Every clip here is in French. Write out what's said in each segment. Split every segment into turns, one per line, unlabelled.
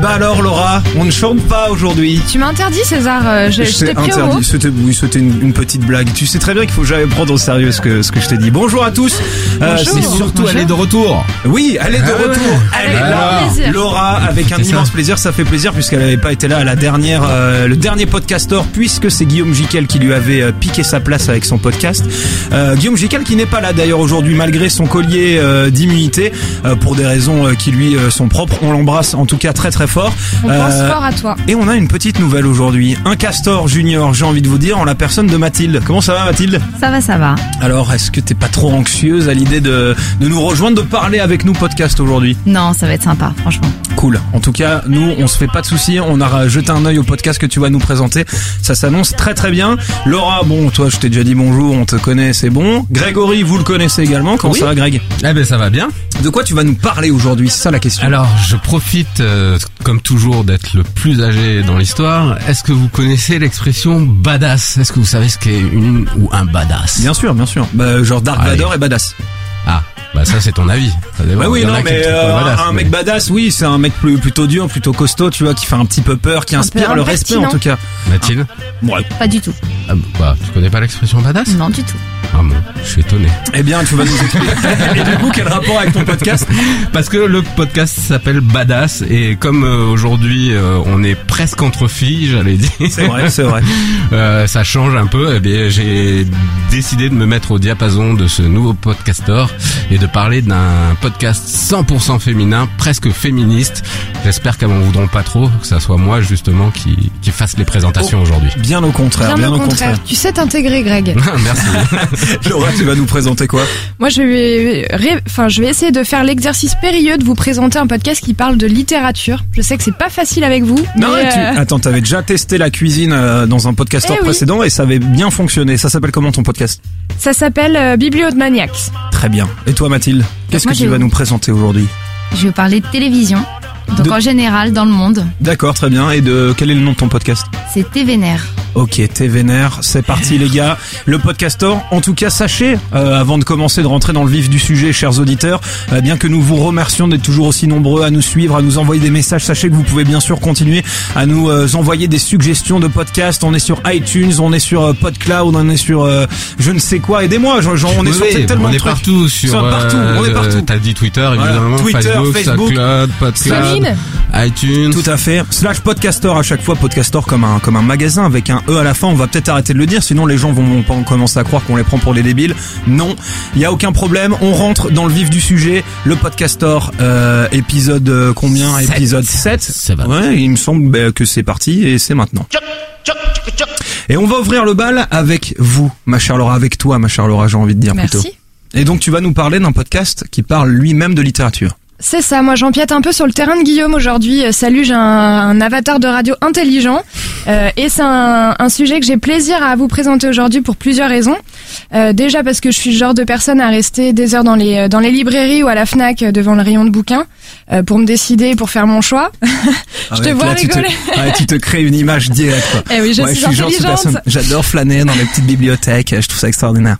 bah alors Laura, on ne chante pas aujourd'hui.
Tu m'as interdit César, euh, je, je t'ai pris au mot.
interdit. C'était oui, c'était une, une petite blague. Tu sais très bien qu'il faut jamais prendre au sérieux ce que ce que je t'ai dit. Bonjour à tous. Euh,
Bonjour.
c'est surtout
elle est de retour.
Oui, elle est de
Ah ouais.
retour. Elle est
Avec
là.
grand plaisir.
Laura, avec un
ça.
immense plaisir, ça fait plaisir puisqu'elle n'avait pas été là à la dernière, euh, le dernier podcastor, puisque c'est Guillaume Jiquel qui lui avait euh, piqué sa place avec son podcast. Euh, Guillaume Jiquel qui n'est pas là d'ailleurs aujourd'hui malgré son collier euh, d'immunité euh, pour des raisons euh, qui lui euh, sont propres. On l'embrasse en tout cas très très fort.
On pense
Euh,
fort à toi.
et on a une petite nouvelle aujourd'hui. Un castor junior, j'ai envie de vous dire, en la personne de Mathilde. Comment ça va Mathilde?
Ça va, ça va.
Alors, est-ce que t'es pas trop anxieuse à l'idée de, de nous rejoindre, de parler avec nous podcast aujourd'hui?
Non, ça va être sympa, franchement.
Cool. En tout cas, nous, on se fait pas de soucis. On a jeté un œil au podcast que tu vas nous présenter. Ça s'annonce très très bien. Laura, bon, toi, je t'ai déjà dit bonjour, on te connaît, c'est bon. Grégory, vous le connaissez également. Comment
Oui.
ça va, Greg?
Eh ben ça va bien.
De quoi tu vas nous parler aujourd'hui? C'est ça la question.
Alors je profite euh, comme toujours d'être le plus âgé dans l'histoire. Est-ce que vous connaissez l'expression badass? Est-ce que vous savez ce qu'est une ou un badass?
Bien sûr, bien sûr. Bah, genre Dark
Allez.
Vador et badass.
Ah, bah ça c'est ton avis. Ça dépend.
Bah oui, non, mais euh,
badass,
un
mais-
mec badass, oui, c'est un mec plus, plutôt dur, plutôt costaud, tu vois, qui fait un petit peu peur, qui inspire
peu
le respect en tout cas.
Mathilde
Ouais.
Pas du tout.
ah, bah, Tu connais pas l'expression badass?
Non, du tout.
Ah bon, je suis étonné.
Eh bien, tu vas nous expliquer. Et du coup, quel rapport avec ton podcast?
Parce que le podcast s'appelle Badass et comme euh, aujourd'hui euh, on est presque entre filles, j'allais dire.
C'est vrai, c'est vrai.
Euh, ça change un peu. Eh bien, j'ai décidé de me mettre au diapason de ce nouveau podcaster et de parler d'un podcast 100% féminin, presque féministe. J'espère qu'elles m'en voudront pas trop, que ça soit moi justement qui, qui fasse les présentations aujourd'hui.
Bien au contraire,
Bien, au contraire. Tu sais t'intégrer, Greg.
Merci.
Laura, tu vas nous présenter quoi?
Moi, je vais, ré- enfin, je vais essayer de faire l'exercice périlleux de vous présenter un podcast qui parle de littérature. Je sais que c'est pas facile avec vous.
Non,
mais,
tu...
euh,
attends, t'avais déjà testé la cuisine euh, dans un podcasteur
Eh oui.
précédent et ça avait bien fonctionné. Ça s'appelle comment ton podcast?
Ça s'appelle euh, Bibliomaniacs.
Très bien. Et toi, Mathilde, qu'est-ce que tu vas nous présenter aujourd'hui?
Je vais vous parler de télévision. Donc
De-
en général, dans le monde,
D'accord, très bien. Et de quel est le nom de ton podcast
c'est TVNR.
Ok, t'es vénère, c'est parti les gars. Le podcastor, en tout cas sachez, euh, avant de commencer de rentrer dans le vif du sujet, chers auditeurs, euh, bien que nous vous remercions d'être toujours aussi nombreux à nous suivre, à nous envoyer des messages, sachez que vous pouvez bien sûr continuer à nous euh, envoyer des suggestions de podcasts. On est sur iTunes, on est sur euh, PodCloud, on est sur euh, je ne sais quoi. Aidez-moi, genre, on est
Oui,
sur
oui,
tellement
on
de
est
trucs.
partout sur,
Sur partout, on est
euh,
partout.
T'as dit Twitter
Voilà.
évidemment,
Twitter,
Facebook,
Facebook,
SoundCloud, PodCloud, ITunes.
Tout à fait. Slash podcaster à chaque fois, podcaster comme un comme un magasin avec un e à la fin. On va peut-être arrêter de le dire, sinon les gens vont pas commencer à croire qu'on les prend pour des débiles. Non, il y a aucun problème. On rentre dans le vif du sujet. Le podcaster euh, épisode euh, combien?
Sept.
Épisode 7
C'est vrai.
Ouais, il me semble bah, que c'est parti et c'est maintenant. Et on va ouvrir le bal avec vous, ma chère Laura, avec toi, ma chère Laura, j'ai envie de dire plutôt.
Merci.
Et donc tu vas nous parler d'un podcast qui parle lui-même de littérature.
C'est ça, moi j'empiète un peu sur le terrain de Guillaume aujourd'hui. Euh, Salut, j'ai un, un avatar de radio intelligent euh, et c'est un, un sujet que j'ai plaisir à vous présenter aujourd'hui pour plusieurs raisons. Euh, déjà parce que je suis le genre de personne à rester des heures dans les euh, dans les librairies ou à la Fnac euh, devant le rayon de bouquins euh, pour me décider, pour faire mon choix. Je te
Avec-
vois
là, tu te,
rigoler.
ouais, tu te crées une image directe. Quoi.
Eh oui, je
Ouais,
suis
je genre. J'adore flâner dans les petites bibliothèques. Je trouve ça extraordinaire.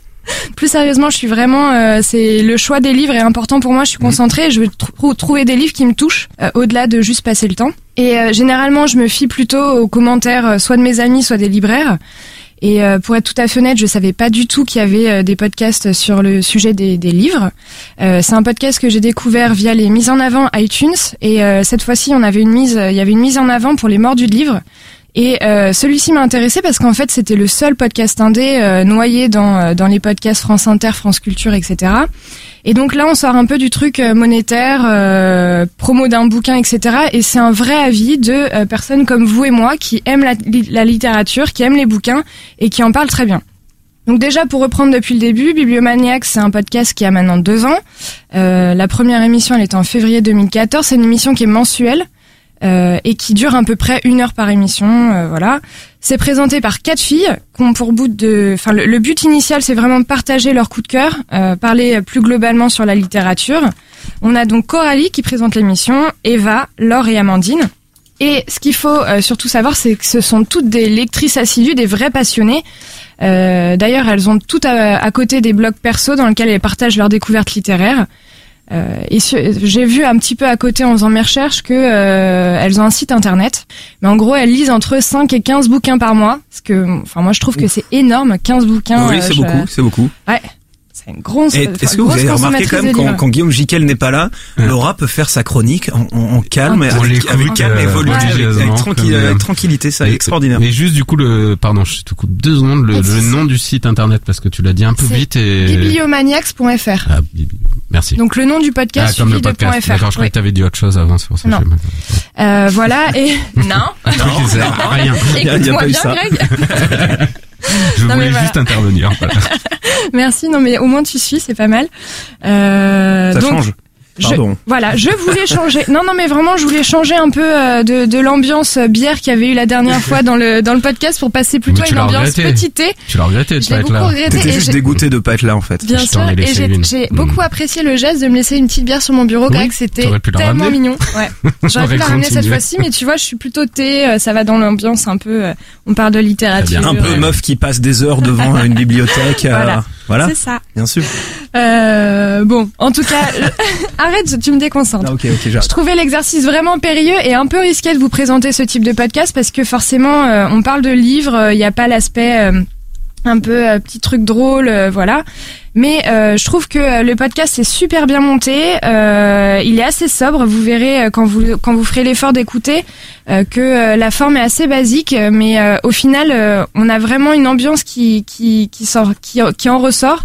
Plus sérieusement, je suis vraiment, euh, c'est le choix des livres est important pour moi. Je suis concentrée, et je veux trou- trouver des livres qui me touchent euh, au-delà de juste passer le temps. Et euh, généralement, je me fie plutôt aux commentaires, euh, soit de mes amis, soit des libraires. Et euh, pour être tout à fait honnête, je savais pas du tout qu'il y avait euh, des podcasts sur le sujet des, des livres. Euh, c'est un podcast que j'ai découvert via les mises en avant iTunes. Et euh, cette fois-ci, on avait une mise, il y avait une mise en avant pour les mordus de livres. Et euh, celui-ci m'a intéressé parce qu'en fait c'était le seul podcast indé euh, noyé dans euh, dans les podcasts France Inter, France Culture, etc. Et donc là on sort un peu du truc euh, monétaire, euh, promo d'un bouquin, etc. Et c'est un vrai avis de euh, personnes comme vous et moi qui aiment la, la littérature, qui aiment les bouquins et qui en parlent très bien. Donc déjà pour reprendre depuis le début, Bibliomaniacs c'est un podcast qui a maintenant deux ans. Euh, la première émission elle était en février 2014. C'est une émission qui est mensuelle euh, et qui dure à peu près une heure par émission. euh, voilà. C'est présenté par quatre filles qui ont pour but de, enfin le, but initial c'est vraiment partager leur coup de cœur, euh, parler plus globalement sur la littérature. On a donc Coralie qui présente l'émission, Eva, Laure et Amandine. Et ce qu'il faut euh, surtout savoir, c'est que ce sont toutes des lectrices assidues, des vraies passionnées. Euh, D'ailleurs, elles ont toutes à, à côté des blogs perso dans lesquels elles partagent leurs découvertes littéraires. Euh, et j'ai vu un petit peu à côté en faisant mes recherches que euh, elles ont un site internet, mais en gros elles lisent entre 5 et 15 bouquins par mois, parce que enfin moi je trouve que c'est énorme, 15 bouquins.
oui,
euh,
c'est beaucoup, c'est beaucoup.
C'est une grosse.
Est-ce que vous avez remarqué quand même
de
quand,
livres.
quand Guillaume Jiquel n'est pas là,
Ouais.
Laura peut faire sa chronique en, en- en calme,
On
avec,
l'écoute,
avec calme et
euh,
volonté, avec, avec, tranquille-
euh,
avec tranquillité, ça est
Et-
extraordinaire.
Et juste du coup le pardon, je te coupe deux secondes le, nom du site internet parce que tu l'as dit un peu vite et
Bibliomaniacs.fr.
Ah, Bibi- merci.
Donc le nom du podcast
ah, comme le podcast.
.fr.
D'accord, je croyais que t'avais dit autre chose avant, c'est pour ça que
Non. Euh, voilà et non.
C'est rien.
Écoute-moi
pas eu
bien,
ça.
Greg.
Je
Non,
voulais
voilà.
juste intervenir. voilà.
Merci. Non mais au moins tu suis, c'est pas mal. Euh,
Ça
donc,
change.
Je-
Pardon.
Voilà, je voulais changer. Non, non, mais vraiment, je voulais changer un peu euh, de, de l'ambiance euh, bière qu'il y avait eu la dernière fois dans le dans le podcast pour passer plutôt à une ambiance petit thé.
Tu l'as regretté de
Je
pas
l'ai
être
beaucoup
là.
regretté
T'étais juste
j'ai-
dégoûté de pas être là en fait.
Bien
Je
sûr, et j'ai
Mm.
beaucoup apprécié le geste de me laisser une petite bière sur mon bureau,
Oui,
Greg. C'était tellement
ramener.
mignon. Ouais. J'aurais pu la ramener cette fois-ci, mais tu vois, je suis plutôt thé. euh, Ça va dans l'ambiance un peu. euh, On parle de littérature.
Un peu
Ouais.
meuf qui passe des heures devant une bibliothèque. euh,
Voilà.
Voilà,
C'est ça.
bien sûr.
Euh, bon, en tout cas, arrête, tu me déconcentres.
Ah,
Je trouvais l'exercice vraiment périlleux et un peu risqué de vous présenter ce type de podcast parce que forcément, euh, on parle de livres, il n'y a pas l'aspect euh, un peu euh, petit truc drôle, euh, voilà. Mais euh, je trouve que euh, le podcast est super bien monté, euh, il est assez sobre. Vous verrez euh, quand vous quand vous ferez l'effort d'écouter que la forme est assez basique, mais au final, on a vraiment une ambiance qui qui qui sort qui qui en ressort.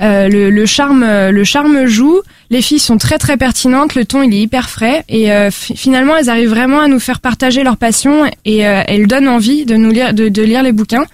Le, le charme le charme joue. Les filles sont très très pertinentes, le ton il est hyper frais et fi- finalement elles arrivent vraiment à nous faire partager leur passion et elles donnent envie de nous lire de, de lire les bouquins.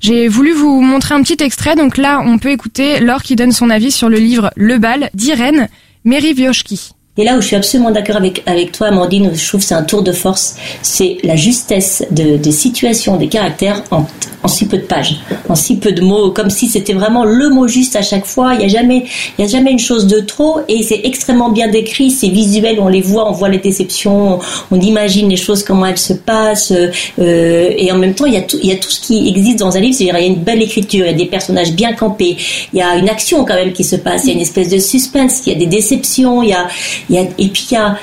J'ai voulu vous montrer un petit extrait, donc là on peut écouter Laure qui donne son avis sur le livre Le bal d'Irène Meriviochki.
Et là où je suis absolument d'accord avec, toi, Amandine, je trouve que c'est un tour de force, c'est la justesse de, des situations, des caractères en, si peu de pages, en si peu de mots, comme si c'était vraiment le mot juste à chaque fois. Il n'y a jamais, il y a jamais une chose de trop et c'est extrêmement bien décrit, c'est visuel, on les voit, on voit les déceptions, on, imagine les choses, comment elles se passent, euh, et en même temps, il y, a tout, il y a tout ce qui existe dans un livre, c'est-à-dire il y a une belle écriture, il y a des personnages bien campés, il y a une action quand même qui se passe, il y a une espèce de suspense, il y a des déceptions, il y a, il y a, et puis il y a,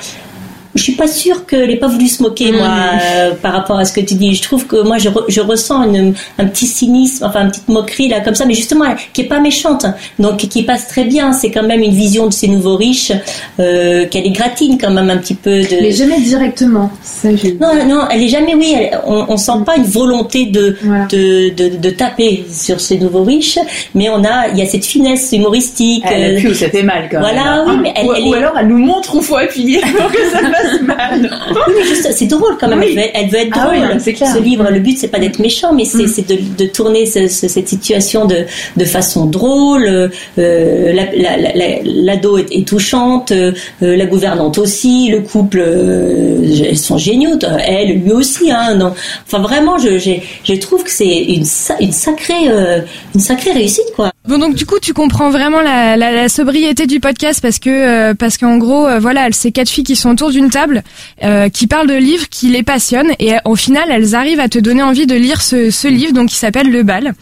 je suis pas sûre qu'elle ait pas voulu se moquer moi euh, par rapport à ce que tu dis. Je trouve que moi je, re- je ressens une, un petit cynisme, enfin une petite moquerie là comme ça, mais justement qui est pas méchante, donc qui passe très bien. C'est quand même une vision de ces nouveaux riches euh, qu'elle égratigne quand même un petit peu de.
Mais jamais directement. Ça, j'ai-
Non, non, elle est jamais, oui, elle- on, on sent pas une volonté de,
Voilà.
de, de, de taper sur ces nouveaux riches, mais on a, il y a cette finesse humoristique.
Elle
euh,
appuie où ça fait mal quand
Voilà,
même.
oui, mais elle-
ou,
elle
ou
est-
alors elle nous montre où faut appuyer pour que ça fasse mal.
Oui, mais juste, c'est drôle quand même.
Oui.
Elle, veut, elle veut être
Ah
drôle.
oui, c'est clair.
Ce livre, le but c'est pas d'être méchant, mais c'est
Mm.
c'est de, de tourner ce- ce- cette situation de, de façon drôle. Euh, la- la- la- la- L'ado est, est touchante, euh, la gouvernante aussi, le couple, euh, elles sont géniaux. Elle, lui aussi. Hein, non. Enfin vraiment, je, trouve que c'est une, sa- une sacrée, une sacrée réussite quoi.
Bon donc du coup tu comprends vraiment la, sobriété du podcast parce que parce qu'en gros voilà ces quatre filles qui sont autour d'une euh, qui parlent de livres qui les passionnent et euh, au final elles arrivent à te donner envie de lire ce, ce livre donc qui s'appelle Le Bal.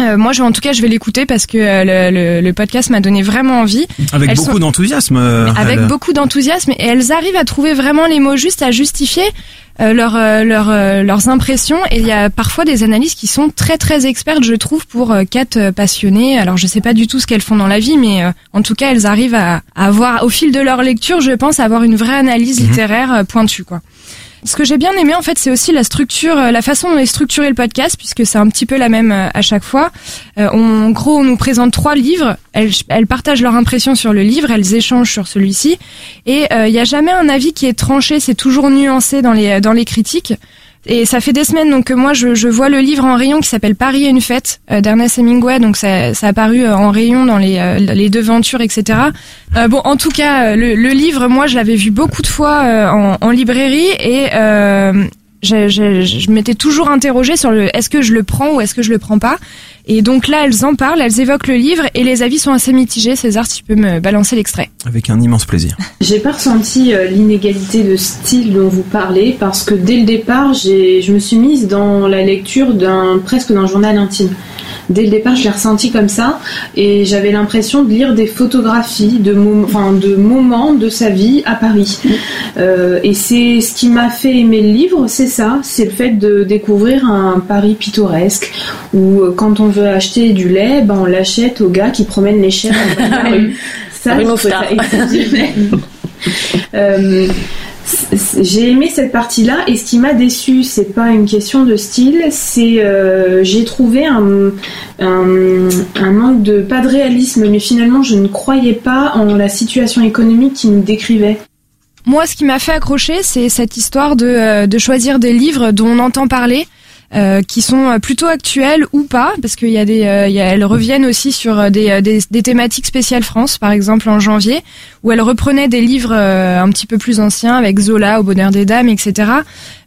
Euh, moi, je, en tout cas, je vais l'écouter parce que euh, le, le, le podcast m'a donné vraiment envie.
Avec
Elles
beaucoup
sont-
d'enthousiasme. euh,
avec
elle.
beaucoup d'enthousiasme et elles arrivent à trouver vraiment les mots justes à justifier euh, leur, euh, leur, leurs impressions et il y a parfois des analyses qui sont très très expertes je trouve pour quatre passionnées alors je sais pas du tout ce qu'elles font dans la vie mais euh, en tout cas elles arrivent à, à avoir au fil de leur lecture je pense à avoir une vraie analyse littéraire euh, pointue quoi ce que j'ai bien aimé en fait, c'est aussi la structure, euh, la façon dont est structuré le podcast, puisque c'est un petit peu la même euh, à chaque fois. Euh, on- en gros, on nous présente trois livres. Elles, elles partagent leur impression sur le livre, elles échangent sur celui-ci, et il n'y a jamais un avis qui est tranché. C'est toujours nuancé dans les dans les critiques. Et ça fait des semaines donc que moi je, je vois le livre en rayon qui s'appelle Paris et une fête euh, d'Ernest Hemingway donc ça, ça a apparu euh, en rayon dans les, euh, les devantures etc. Euh, bon en tout cas euh, le, le livre moi je l'avais vu beaucoup de fois euh, en, en librairie et euh, je, je, je m'étais toujours interrogée sur le est-ce que je le prends ou est-ce que je le prends pas? Et donc là elles en parlent elles évoquent le livre et les avis sont assez mitigés César si tu peux me balancer l'extrait
Avec un immense plaisir.
J'ai pas ressenti euh, l'inégalité de style dont vous parlez parce que dès le départ, j'ai, je me suis mise dans la lecture d'un presque d'un journal intime. Dès le départ, je l'ai ressenti comme ça, et j'avais l'impression de lire des photographies de, mom- de moments de sa vie à Paris. Euh, et c'est ce qui m'a fait aimer le livre, c'est ça, c'est le fait de découvrir un Paris pittoresque, où euh, quand on veut acheter du lait, ben, on l'achète au gars qui promène les chèvres dans la rue. Ça, exceptionnel. Euh, j'ai aimé cette partie-là et ce qui m'a déçu, c'est pas une question de style, c'est euh, j'ai trouvé un, un, un manque de pas de réalisme, mais finalement je ne croyais pas en la situation économique qui nous décrivait.
Moi, ce qui m'a fait accrocher, c'est cette histoire de, euh, de choisir des livres dont on entend parler. Euh, qui sont euh, plutôt actuels ou pas, parce qu'il y a des, euh, y a- elles reviennent aussi sur euh, des, euh, des, des thématiques spéciales France, par exemple en janvier, où elles reprenaient des livres euh, un petit peu plus anciens avec Zola, Au bonheur des dames, etc.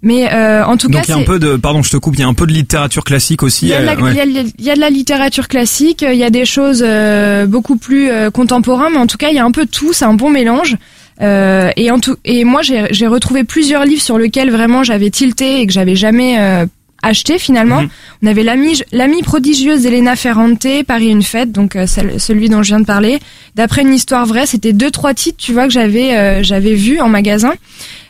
Mais euh, en tout
Donc
cas,
il y a un peu de, pardon, je te coupe, il y a un peu de littérature classique aussi.
il y, a de la,
ouais.
il y a de- il y a de la littérature classique, il y a des choses euh, beaucoup plus euh, contemporaines, mais en tout cas, il y a un peu tout, c'est un bon mélange. Euh, et, en tout, et moi, j'ai j'ai retrouvé plusieurs livres sur lesquels vraiment j'avais tilté et que j'avais jamais euh, acheté finalement.
Mhm.
On avait l'ami l'ami prodigieuse d'Elena Ferrante, Paris une fête, donc euh, celle- celui dont je viens de parler. D'après une histoire vraie, c'était deux trois titres, tu vois, que j'avais euh, j'avais vu en magasin.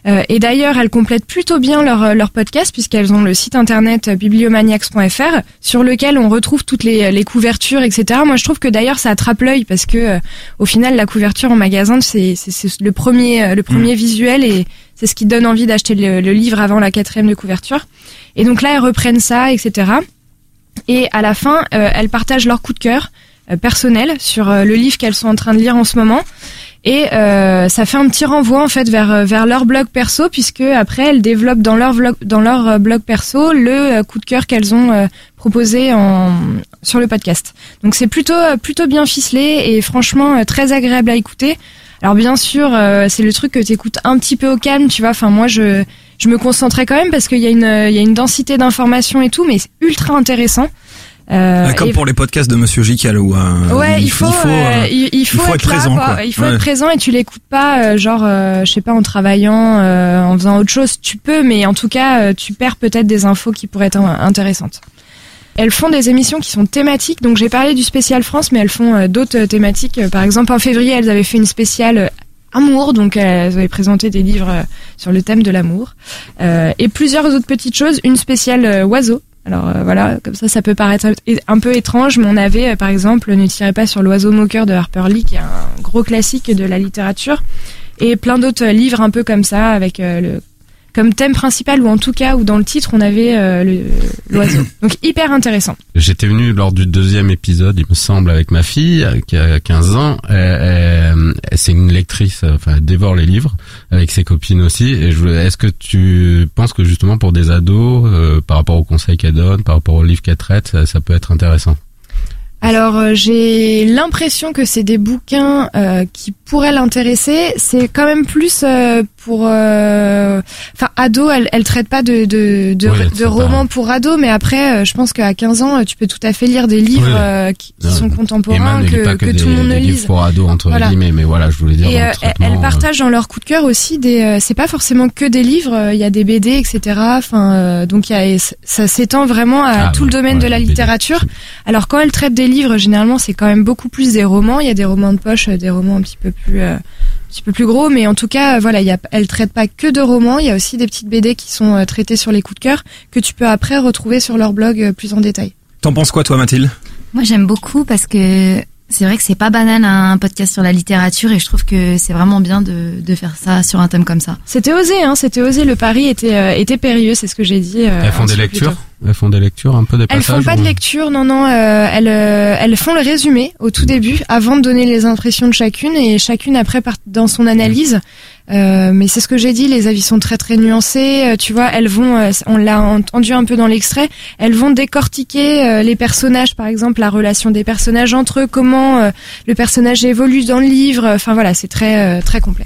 Euh, et d'ailleurs, elles complètent plutôt bien leur, euh, leur podcast puisqu'elles ont le site internet euh, bibliomaniacs.fr sur lequel on retrouve toutes les, les couvertures, etc. Moi, je trouve que d'ailleurs, ça attrape l'œil parce que euh, au final, la couverture en magasin, c'est c'est- c'est le premier, le premier visuel et c'est ce qui donne envie d'acheter le, le livre avant la quatrième de couverture. Et donc là, elles reprennent ça, etc. Et à la fin, euh, elles partagent leur coup de cœur euh, personnel sur euh, le livre qu'elles sont en train de lire en ce moment. Et euh, ça fait un petit renvoi en fait vers euh, vers leur blog perso puisque après elles développent dans leur blog dans leur blog perso le coup de cœur qu'elles ont proposé en sur le podcast. Donc c'est plutôt plutôt bien ficelé et franchement très agréable à écouter. Alors bien sûr, euh, c'est le truc que tu écoutes un petit peu au calme, tu vois. Enfin moi je je me concentrais quand même parce qu'il y a une il y a une densité d'informations et tout, mais c'est ultra intéressant. Euh,
Ah, Comme
et-
pour les podcasts de Monsieur Jical ou euh,
Ouais, il faut,
il faut,
euh, il, il faut,
faut
être,
être
là,
présent,
quoi.
quoi.
Il faut
Ouais.
être présent et tu l'écoutes pas, euh, genre, euh, je sais pas, en travaillant, euh, en faisant autre chose. Tu peux, mais en tout cas, tu perds peut-être des infos qui pourraient être in- intéressantes. Elles font des émissions qui sont thématiques. Donc j'ai parlé du spécial France, mais elles font euh, d'autres thématiques. Euh, Par exemple, en février, elles avaient fait une spéciale euh, amour, donc elles avaient présenté des livres sur le thème de l'amour Euh, et plusieurs autres petites choses. Une spéciale oiseau. Alors voilà, comme ça, ça peut paraître un peu étrange, mais on avait par exemple Ne tirez pas sur l'oiseau moqueur de Harper Lee, qui est un gros classique de la littérature, et plein d'autres livres un peu comme ça, avec le comme thème principal ou en tout cas ou dans le titre on avait euh, le- l'oiseau. Donc hyper intéressant.
J'étais venu lors du deuxième épisode, il me semble, avec ma fille euh, qui a 15 ans. C'est une lectrice, euh, enfin, elle dévore les livres avec ses copines aussi. Et est-ce que tu penses que justement pour des ados, euh, par rapport aux conseils qu'elle donne, par rapport aux livres qu'elle traite, ça, ça peut être intéressant?
Alors euh, j'ai l'impression que c'est des bouquins euh, qui pourraient l'intéresser. C'est quand même plus euh, pour, euh, enfin ado, elle, elle traite pas de de, de,
Oui,
de romans pour ados, mais après, euh, je pense qu'à 15 ans, tu peux tout à fait lire des livres
Oui.
euh, qui, qui sont contemporains que,
pas que,
que
des,
tout le monde
des
ne
livres
lise.
pour ados entre
Voilà.
guillemets, mais voilà, je voulais dire.
Et
dans
euh,
le
elles
traitement,
elles
euh,
partagent dans leur coup de cœur aussi des. euh, c'est pas forcément que des livres. euh, Il y a des BD, etc. Enfin, euh, donc il y a, ça s'étend vraiment à
Ah,
tout le domaine
ouais,
de la
BD.
littérature. Alors quand elles traitent des livres, généralement c'est quand même beaucoup plus des romans. Il y a des romans de poche, des romans un petit peu plus. euh, un petit peu plus gros, mais en tout cas, euh, voilà, il y a, traitent pas que de romans. Il y a aussi des petites BD qui sont euh, traitées sur les coups de cœur que tu peux après retrouver sur leur blog euh, plus en détail.
T'en penses quoi, toi, Mathilde?
Moi, j'aime beaucoup parce que c'est vrai que c'est pas banal un podcast sur la littérature et je trouve que c'est vraiment bien de, de faire ça sur un thème comme ça.
C'était osé, hein, c'était osé. Le pari était euh, était périlleux, c'est ce que j'ai dit. euh,
Elles font des lectures. Elles font des lectures, un peu des
Elles
passages
font pas de lecture, non, non. euh, elles, euh, elles font le résumé au tout début, avant de donner les impressions de chacune, et chacune après part dans son analyse. Euh, mais c'est ce que j'ai dit, les avis sont très très nuancés. euh, tu vois, elles vont, euh, on l'a entendu un peu dans l'extrait, elles vont décortiquer euh, les personnages, par exemple la relation des personnages entre eux, comment euh, le personnage évolue dans le livre. Enfin voilà, c'est très euh, très complet.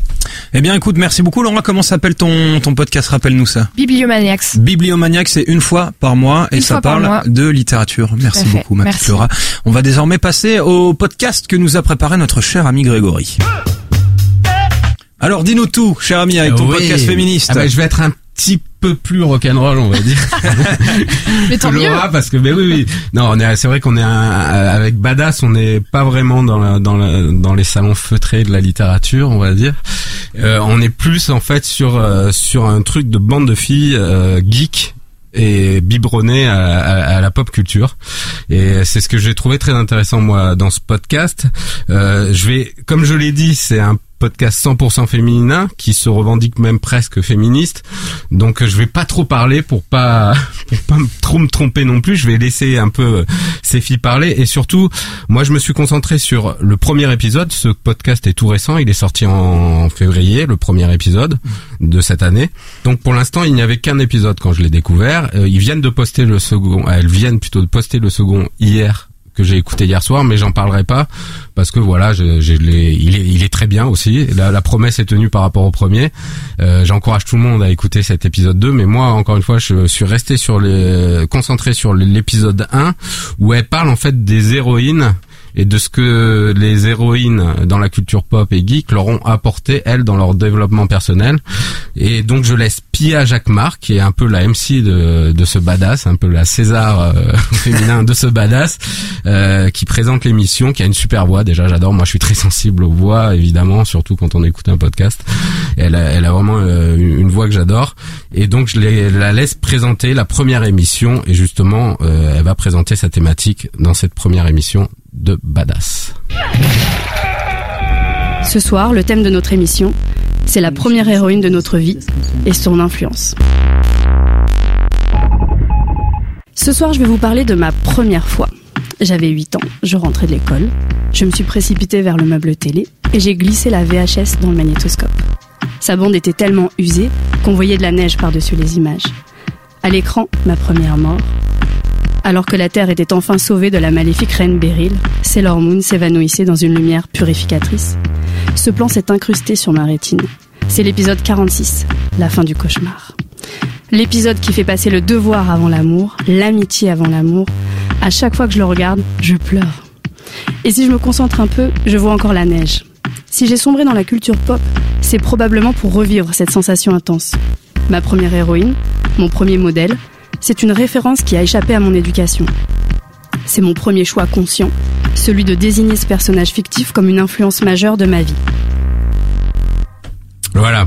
Eh bien, écoute, merci beaucoup, Laura. Comment s'appelle ton ton podcast? Rappelle-nous ça.
Bibliomaniacs.
Bibliomaniac, c'est une fois par mois et
Une
ça parle de littérature. Merci beaucoup, ma. Laura. On va désormais passer au podcast que nous a préparé notre cher ami Grégory. Alors, dis-nous tout, cher ami, avec ton
Oui.
podcast féministe.
Ah bah, je vais être un petit peu plus rock'n'roll, on va dire.
Mais tant
que
mieux.
Laura, parce que mais oui, oui. Non, on est, c'est vrai qu'on est un- avec Badass, on n'est pas vraiment dans la, dans la- dans les salons feutrés de la littérature, on va dire. Euh, on est plus en fait sur euh, sur un truc de bande de filles euh, geeks et biberonnées à, à- à la pop culture. Et c'est ce que j'ai trouvé très intéressant moi dans ce podcast. Euh, je vais, comme je l'ai dit, c'est un podcast 100% féminin qui se revendique même presque féministe. Donc je vais pas trop parler pour pas pour pas trop me tromper non plus. Je vais laisser un peu euh, ces filles parler et surtout, moi je me suis concentré sur le premier épisode. Ce podcast est tout récent. Il est sorti en février, le premier épisode de cette année. Donc pour l'instant, il n'y avait qu'un épisode quand je l'ai découvert. Euh, ils viennent de poster le second. Elles viennent plutôt de poster le second hier que j'ai écouté hier soir, mais j'en parlerai pas parce que voilà, il, est, très bien aussi. La, la promesse est tenue par rapport au premier. Euh, J'encourage tout le monde à écouter cet épisode 2, mais moi, encore une fois, je suis resté sur les, concentré sur l'épisode 1 où elle parle en fait des héroïnes et de ce que les héroïnes dans la culture pop et geek leur ont apporté elles dans leur développement personnel. Et donc je laisse Pia Jacquemart qui est un peu la MC de, de ce badass, un peu la César euh, féminin de ce badass, euh, qui présente l'émission, qui a une super voix. Déjà j'adore, moi je suis très sensible aux voix évidemment, surtout quand on écoute un podcast. Elle a, elle a vraiment euh, une voix que j'adore. Et donc je la laisse présenter la première émission et justement euh, elle va présenter sa thématique dans cette première émission de Badass.
Ce soir, le thème de notre émission, c'est la première héroïne de notre vie et son influence. Ce soir, je vais vous parler de ma première fois. J'avais 8 ans, je rentrais de l'école, je me suis précipitée vers le meuble télé et j'ai glissé la VHS dans le magnétoscope. Sa bande était tellement usée qu'on voyait de la neige par-dessus les images. À l'écran, ma première mort. Alors que la Terre était enfin sauvée de la maléfique reine Beryl, Sailor Moon s'évanouissait dans une lumière purificatrice. Ce plan s'est incrusté sur ma rétine. C'est l'épisode 46, la fin du cauchemar. L'épisode qui fait passer le devoir avant l'amour, l'amitié avant l'amour. À chaque fois que je le regarde, je pleure. Et si je me concentre un peu, je vois encore la neige. Si j'ai sombré dans la culture pop, c'est probablement pour revivre cette sensation intense. Ma première héroïne, mon premier modèle, c'est une référence qui a échappé à mon éducation. C'est mon premier choix conscient, celui de désigner ce personnage fictif comme une influence majeure de ma vie.
Voilà.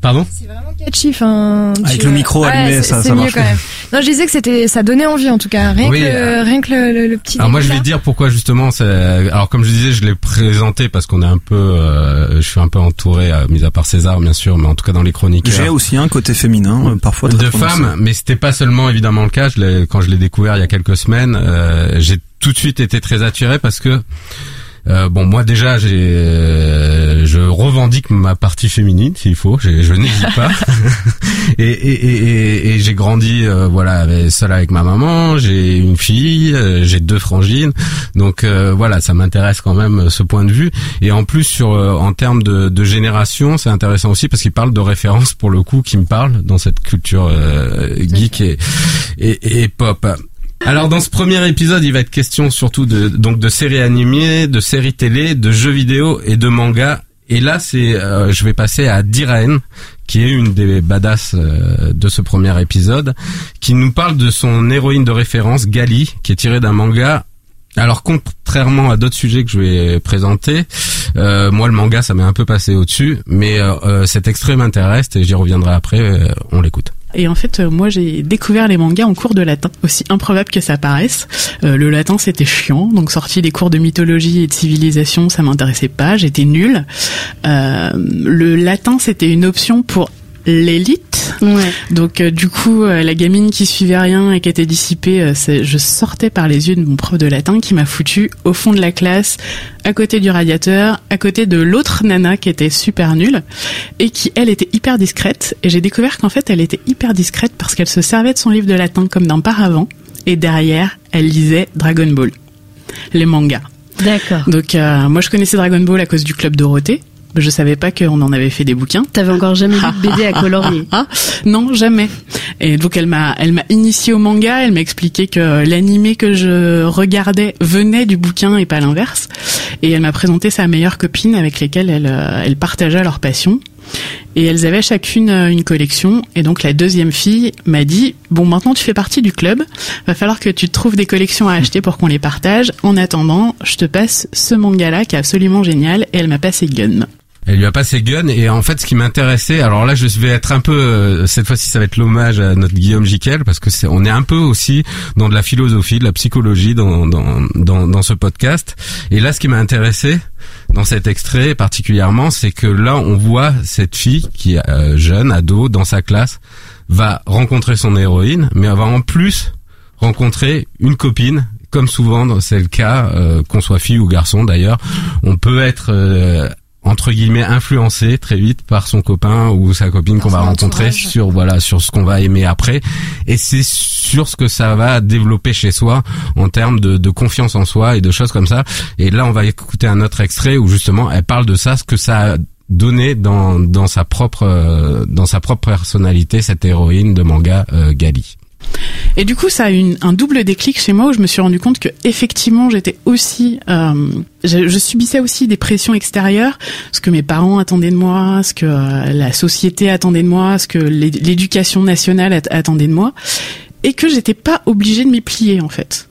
Pardon
C'est vraiment catchy, enfin.
Avec
tu-
le micro
Ouais,
allumé, ça-
c'est
ça
mieux
marche.
quand même. Non, je disais que c'était, ça donnait envie en tout cas. Rien
Oui,
que, le,
euh,
rien que le, le- le petit.
Alors moi je vais dire pourquoi justement c'est alors comme je disais je l'ai présenté parce qu'on est un peu euh, je suis un peu entouré euh, mis à part César bien sûr mais en tout cas dans les chroniques
J'ai aussi un côté féminin, euh, parfois très
de
prononcé.
femmes, mais c'était pas seulement évidemment le cas. Je l'ai- quand je l'ai découvert il y a quelques semaines, euh, j'ai tout de suite été très attiré parce que euh, bon moi déjà j'ai euh, je revendique ma partie féminine s'il faut, je n'hésite pas. et et, et, et, et j'ai grandi euh, voilà avec, seul avec ma maman, j'ai une fille, euh, j'ai deux frangines, donc euh, voilà ça m'intéresse quand même ce point de vue. Et en plus sur euh, en termes de, de génération, c'est intéressant aussi parce qu'il parle de références pour le coup qui me parlent dans cette culture euh, geek et, et, et pop. Alors dans ce premier épisode, il va être question surtout de donc de séries animées, de séries télé, de jeux vidéo et de mangas. Et là, c'est euh, je vais passer à Diraen, qui est une des badass euh, de ce premier épisode, qui nous parle de son héroïne de référence, Gali, qui est tirée d'un manga alors contrairement à d'autres sujets que je vais présenter, euh, moi le manga ça m'est un peu passé au-dessus, mais euh, euh, cet extrait m'intéresse et j'y reviendrai après, euh, on l'écoute.
Et en fait, euh, moi, j'ai découvert les mangas en cours de latin, aussi improbable que ça paraisse. Euh, le latin, c'était chiant, donc sorti des cours de mythologie et de civilisation, ça m'intéressait pas, j'étais nulle. Euh, le latin, c'était une option pour l'élite.
Ouais.
Donc euh, du coup, euh, la gamine qui suivait rien et qui était dissipée, euh, c'est- je sortais par les yeux de mon prof de latin qui m'a foutu au fond de la classe, à côté du radiateur, à côté de l'autre nana qui était super nulle et qui elle était hyper discrète. Et j'ai découvert qu'en fait elle était hyper discrète parce qu'elle se servait de son livre de latin comme d'un paravent et derrière elle lisait Dragon Ball, les mangas.
D'accord.
Donc euh, moi je connaissais Dragon Ball à cause du club Dorothée. Je savais pas qu'on en avait fait des bouquins.
T'avais encore jamais lu de BD à colorier.
Ah, non, jamais. Et donc elle m'a, elle m'a initié au manga. Elle m'a expliqué que l'animé que je regardais venait du bouquin et pas l'inverse. Et elle m'a présenté sa meilleure copine avec lesquelles elle, euh, elle partageait leur passion. Et elles avaient chacune euh, une collection. Et donc la deuxième fille m'a dit bon maintenant tu fais partie du club, va falloir que tu trouves des collections à acheter pour qu'on les partage. En attendant, je te passe ce manga-là qui est absolument génial. Et elle m'a passé Gun.
Elle lui a passé Gun et en fait ce qui m'intéressait, alors là je vais être un peu, euh, cette fois-ci ça va être l'hommage à notre Guillaume Jiquel parce que c'est, on est un peu aussi dans de la philosophie, de la psychologie dans, dans, dans, dans ce podcast. Et là ce qui m'a intéressé dans cet extrait particulièrement, c'est que là on voit cette fille qui est euh, jeune, ado, dans sa classe, va rencontrer son héroïne, mais va en plus rencontrer une copine comme souvent c'est le cas, euh, qu'on soit fille ou garçon d'ailleurs, on peut être entre guillemets influencé très vite par son copain ou sa copine qu'on va rencontrer sur voilà sur ce qu'on va aimer après. Et c'est sur ce que ça va développer chez soi en termes de, de, confiance en soi et de choses comme ça. Et là on va écouter un autre extrait où justement elle parle de ça ce que ça a donné dans dans sa propre euh, dans sa propre personnalité cette héroïne de manga euh, Gali
et du coup, ça a eu un double déclic chez moi où je me suis rendu compte que effectivement, j'étais aussi, euh, je, subissais aussi des pressions extérieures, ce que mes parents attendaient de moi, ce que euh, la société attendait de moi, ce que l'éducation nationale attendait de moi, et que j'étais pas obligée de m'y plier en fait.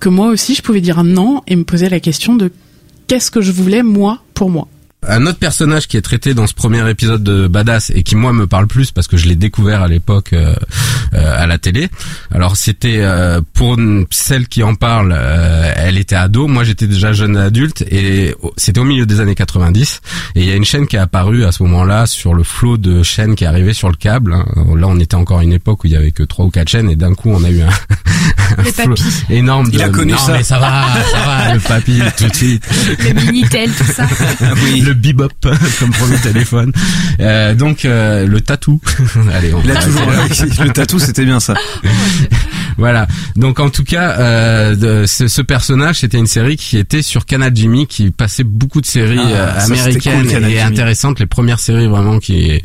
Que moi aussi, je pouvais dire non et me poser la question de qu'est-ce que je voulais moi pour moi
un autre personnage qui est traité dans ce premier épisode de Badass et qui moi me parle plus parce que je l'ai découvert à l'époque euh, à la télé. Alors c'était euh, pour celle qui en parle, elle était ado, moi j'étais déjà jeune adulte et c'était au milieu des années 90 et il y a une chaîne qui est apparue à ce moment-là sur le flot de chaînes qui arrivait sur le câble. Hein. Là on était encore à une époque où il y avait que trois ou quatre chaînes et d'un coup on a eu un,
un flot
énorme.
Il a connu
non,
ça.
Mais ça va, ça va, le papy tout de suite.
Le minitel, tout ça.
oui.
Le bebop comme premier téléphone. Euh, donc euh, le tatou. Allez, on
Il a toujours le tatou, c'était bien ça.
voilà. Donc en tout cas, euh, de, ce, ce, personnage, c'était une série qui était sur Canal Jimmy, qui passait beaucoup de séries
Ah,
euh,
ça,
américaines
cool,
et
Jimmy.
intéressantes. Les premières séries vraiment qui est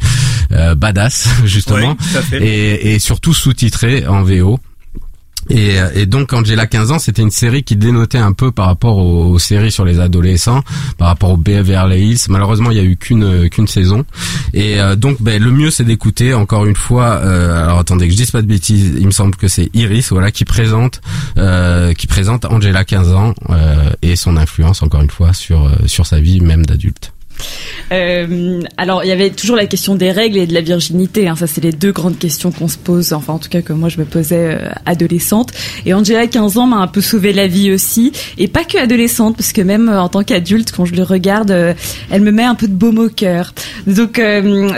euh, badass justement, et, et surtout sous-titrées en VO. Et, euh, et donc quand j'ai la 15 ans, c'était une série qui dénotait un peu par rapport aux, aux séries sur les adolescents, par rapport au Beverly Hills. Malheureusement, il y a eu qu'une euh, qu'une saison. Et euh, donc, ben, le mieux, c'est d'écouter encore une fois. euh, alors attendez que je dise pas de bêtises. Il me semble que c'est Iris, voilà, qui présente euh, qui présente Angela 15 ans et son influence encore une fois sur sur sa vie même d'adulte.
Euh, alors, il y avait toujours la question des règles et de la virginité. Hein. Ça, c'est les deux grandes questions qu'on se pose. Enfin, en tout cas, que moi, je me posais euh, adolescente. Et Angela, 15 ans, m'a un peu sauvé la vie aussi. Et pas que adolescente, parce que même euh, en tant qu'adulte, quand je le regarde, euh, elle me met un peu de baume au cœur. Donc,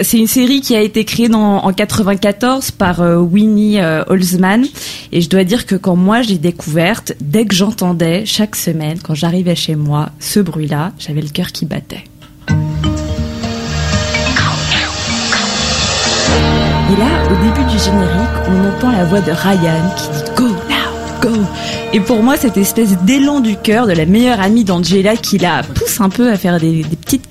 c'est une série qui a été créée en 94 par Winnie Holzman. Et je dois dire que quand moi, j'ai découverte, dès que j'entendais chaque semaine, quand j'arrivais chez moi, ce bruit-là, j'avais le cœur qui battait. Et là, au début du générique, on entend la voix de Ryan qui dit Go now, go. Et pour moi, cette espèce d'élan du cœur de la meilleure amie d'Angela qui la pousse un peu à faire des, des petites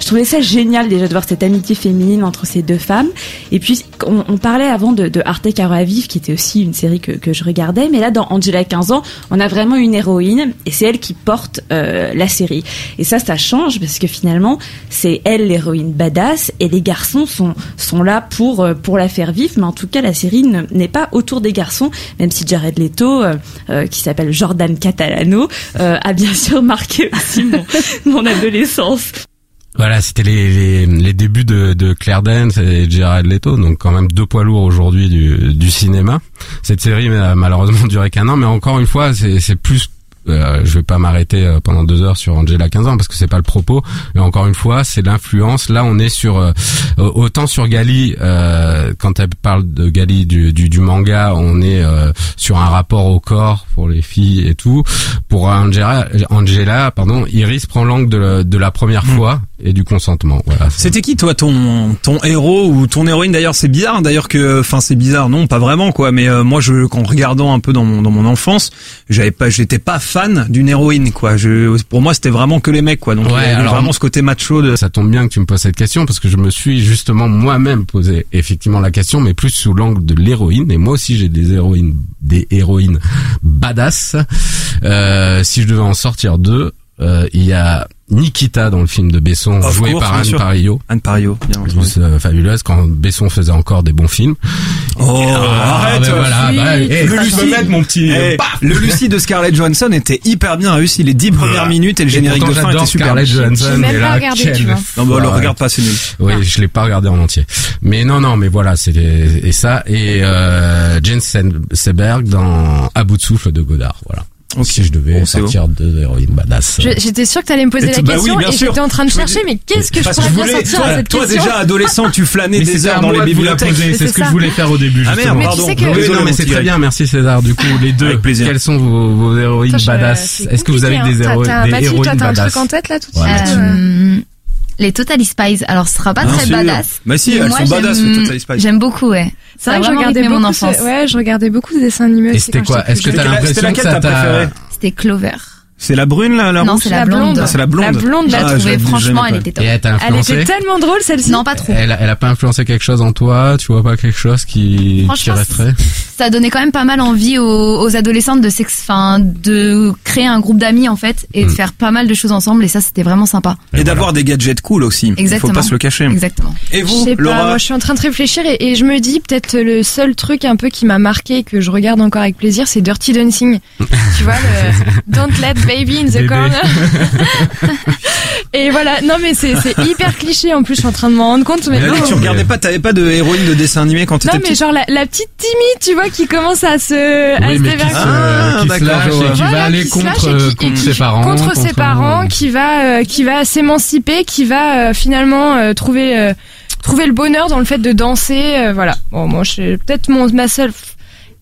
Je trouvais ça génial déjà de voir cette amitié féminine entre ces deux femmes. Et puis, on, parlait avant de, de Arte Caro Aviv, qui était aussi une série que, je regardais. Mais là, dans Angela 15 ans, on a vraiment une héroïne et c'est elle qui porte euh, la série. Et ça, ça change parce que finalement, c'est elle l'héroïne badass et les garçons sont, là pour, euh, pour la faire vivre. Mais en tout cas, la série ne- n'est pas autour des garçons, même si Jared Leto, euh, qui s'appelle Jordan Catalano, a bien sûr marqué aussi mon adolescence.
Voilà, c'était les, les, les débuts de, de Claire Danes et Jared Leto, donc quand même deux poids lourds aujourd'hui du, du cinéma. Cette série a malheureusement duré qu'un an, mais encore une fois, c'est c'est plus euh, je vais pas m'arrêter euh, pendant deux heures sur Angela 15 ans parce que c'est pas le propos. Mais encore une fois, c'est l'influence. Là, on est sur euh, autant sur Gali euh, quand elle parle de Gali du, du, du manga, on est euh, sur un rapport au corps pour les filles et tout. Pour Angela, Angela, pardon, Iris prend l'angle de, de la première fois et du consentement. Voilà.
C'était qui toi ton ton héros ou ton héroïne? D'ailleurs c'est bizarre d'ailleurs que enfin c'est bizarre non pas vraiment quoi mais euh, moi je en regardant un peu dans mon dans mon enfance j'avais pas j'étais pas fan d'une héroïne quoi je pour moi c'était vraiment que les mecs quoi donc
Ouais, alors-
vraiment ce côté macho de
Ça tombe bien que tu me poses cette question parce que je me suis justement moi-même posé effectivement la question, mais plus sous l'angle de l'héroïne. Et moi aussi, j'ai des héroïnes, des héroïnes badass. Euh, si je devais en sortir deux, euh, il y a Nikita dans le film de Besson,
Of
joué
course,
par Anne. Parillo.
Anne Pario, bien entendu.
Plus, euh, fabuleuse quand Besson faisait encore des bons films.
Oh,
Ah,
arrête
ben voilà,
Oui.
bah, eh,
Le Lucie.
mettre mon petit.
Eh,
paf
le Lucie de Scarlett Johansson était hyper bien réussi. Les dix premières minutes et le
Et
générique
pourtant,
de fin
j'adore
était super.
Scarlett Johansson.
même
et
pas regardé, tu vois.
Non, bah, le regarde pas, c'est nul.
Oui, je l'ai pas regardé en entier. Mais non, non, mais voilà, c'est et ça et euh, Jane Seberg dans À bout de souffle de Godard. Voilà.
Ok.
Si je devais
Bon,
sortir deux héroïnes badass.
Je- J'étais sûre que t'allais me poser
Et
la
bah
question
oui,
et
sûr.
j'étais en train de chercher, mais qu'est-ce que je pourrais bien sortir
toi,
à cette
toi
question
déjà adolescent, tu flânais
Mais
des heures dans les
moi de vous la
bibliothèques.
C'est
ce que je voulais faire au début.
Ah merde.
Mais tu
pardon.
sais que-
non, mais c'est très bien, merci César. Du coup, les deux,
Avec plaisir.
quelles sont vos, vos héroïnes badass Est-ce que vous avez des,
hein.
héros,
T'as- t'as-
héroïnes
un
badass
truc en tête là tout de suite euh,
Euh, les Totally Spies. Alors, ce sera pas
Bien
très
sûr.
badass.
Bah si,
mais
elles
moi,
sont badass,
j'aime-
les Totally Spies.
J'aime beaucoup, ouais.
C'est vrai que je regardais
mon
ce-
enfance.
Ouais, je regardais beaucoup de dessins animés
Et c'était quoi Est-ce que t'as l'impression que ça
ta
t'a
préférée?
C'était Clover.
C'est la brune là, la
Non, c'est la blonde.
Ah, c'est la blonde.
La blonde,
J'ai
Ah,
trouvé,
je je
franchement, elle
pas.
était
Et
top.
elle
Elle était tellement drôle celle-ci.
Non, pas trop.
elle, elle a pas influencé quelque chose en toi Tu vois pas quelque chose qui, qui resterait?
Ça donnait quand même pas mal envie aux, aux adolescentes de sex, enfin, de créer un groupe d'amis, en fait, et de
Mm.
faire pas mal de choses ensemble, et ça, c'était vraiment sympa.
Et d'avoir des gadgets cool aussi.
Exactement.
Faut pas se le cacher.
Exactement.
Et
Je
vous,
pas,
Laura
moi je suis en train de réfléchir et, et je me dis peut-être le seul truc un peu qui m'a marqué que je regarde encore avec plaisir, c'est Dirty Dancing. tu vois le Don't let baby in the
Bébé.
corner. et voilà, non mais c'est c'est hyper cliché en plus, je suis en train de m'en rendre compte. Mais non,
tu regardais pas, t'avais pas de héroïne de dessin animé quand
non
t'étais
mais
petite
genre la, la petite timide, tu vois, qui commence à se, à
Oui,
se
mais qui
déverser.
se,
Ah,
qui se lâche
Voilà,
va aller
qui se lâche
contre,
et qui-
contre
et
ses parents.
contre ses parents, qui va euh, qui va s'émanciper, qui va euh, finalement euh, trouver euh, trouver le bonheur dans le fait de danser. euh, voilà. Bon, moi, je peut-être mon ma seule.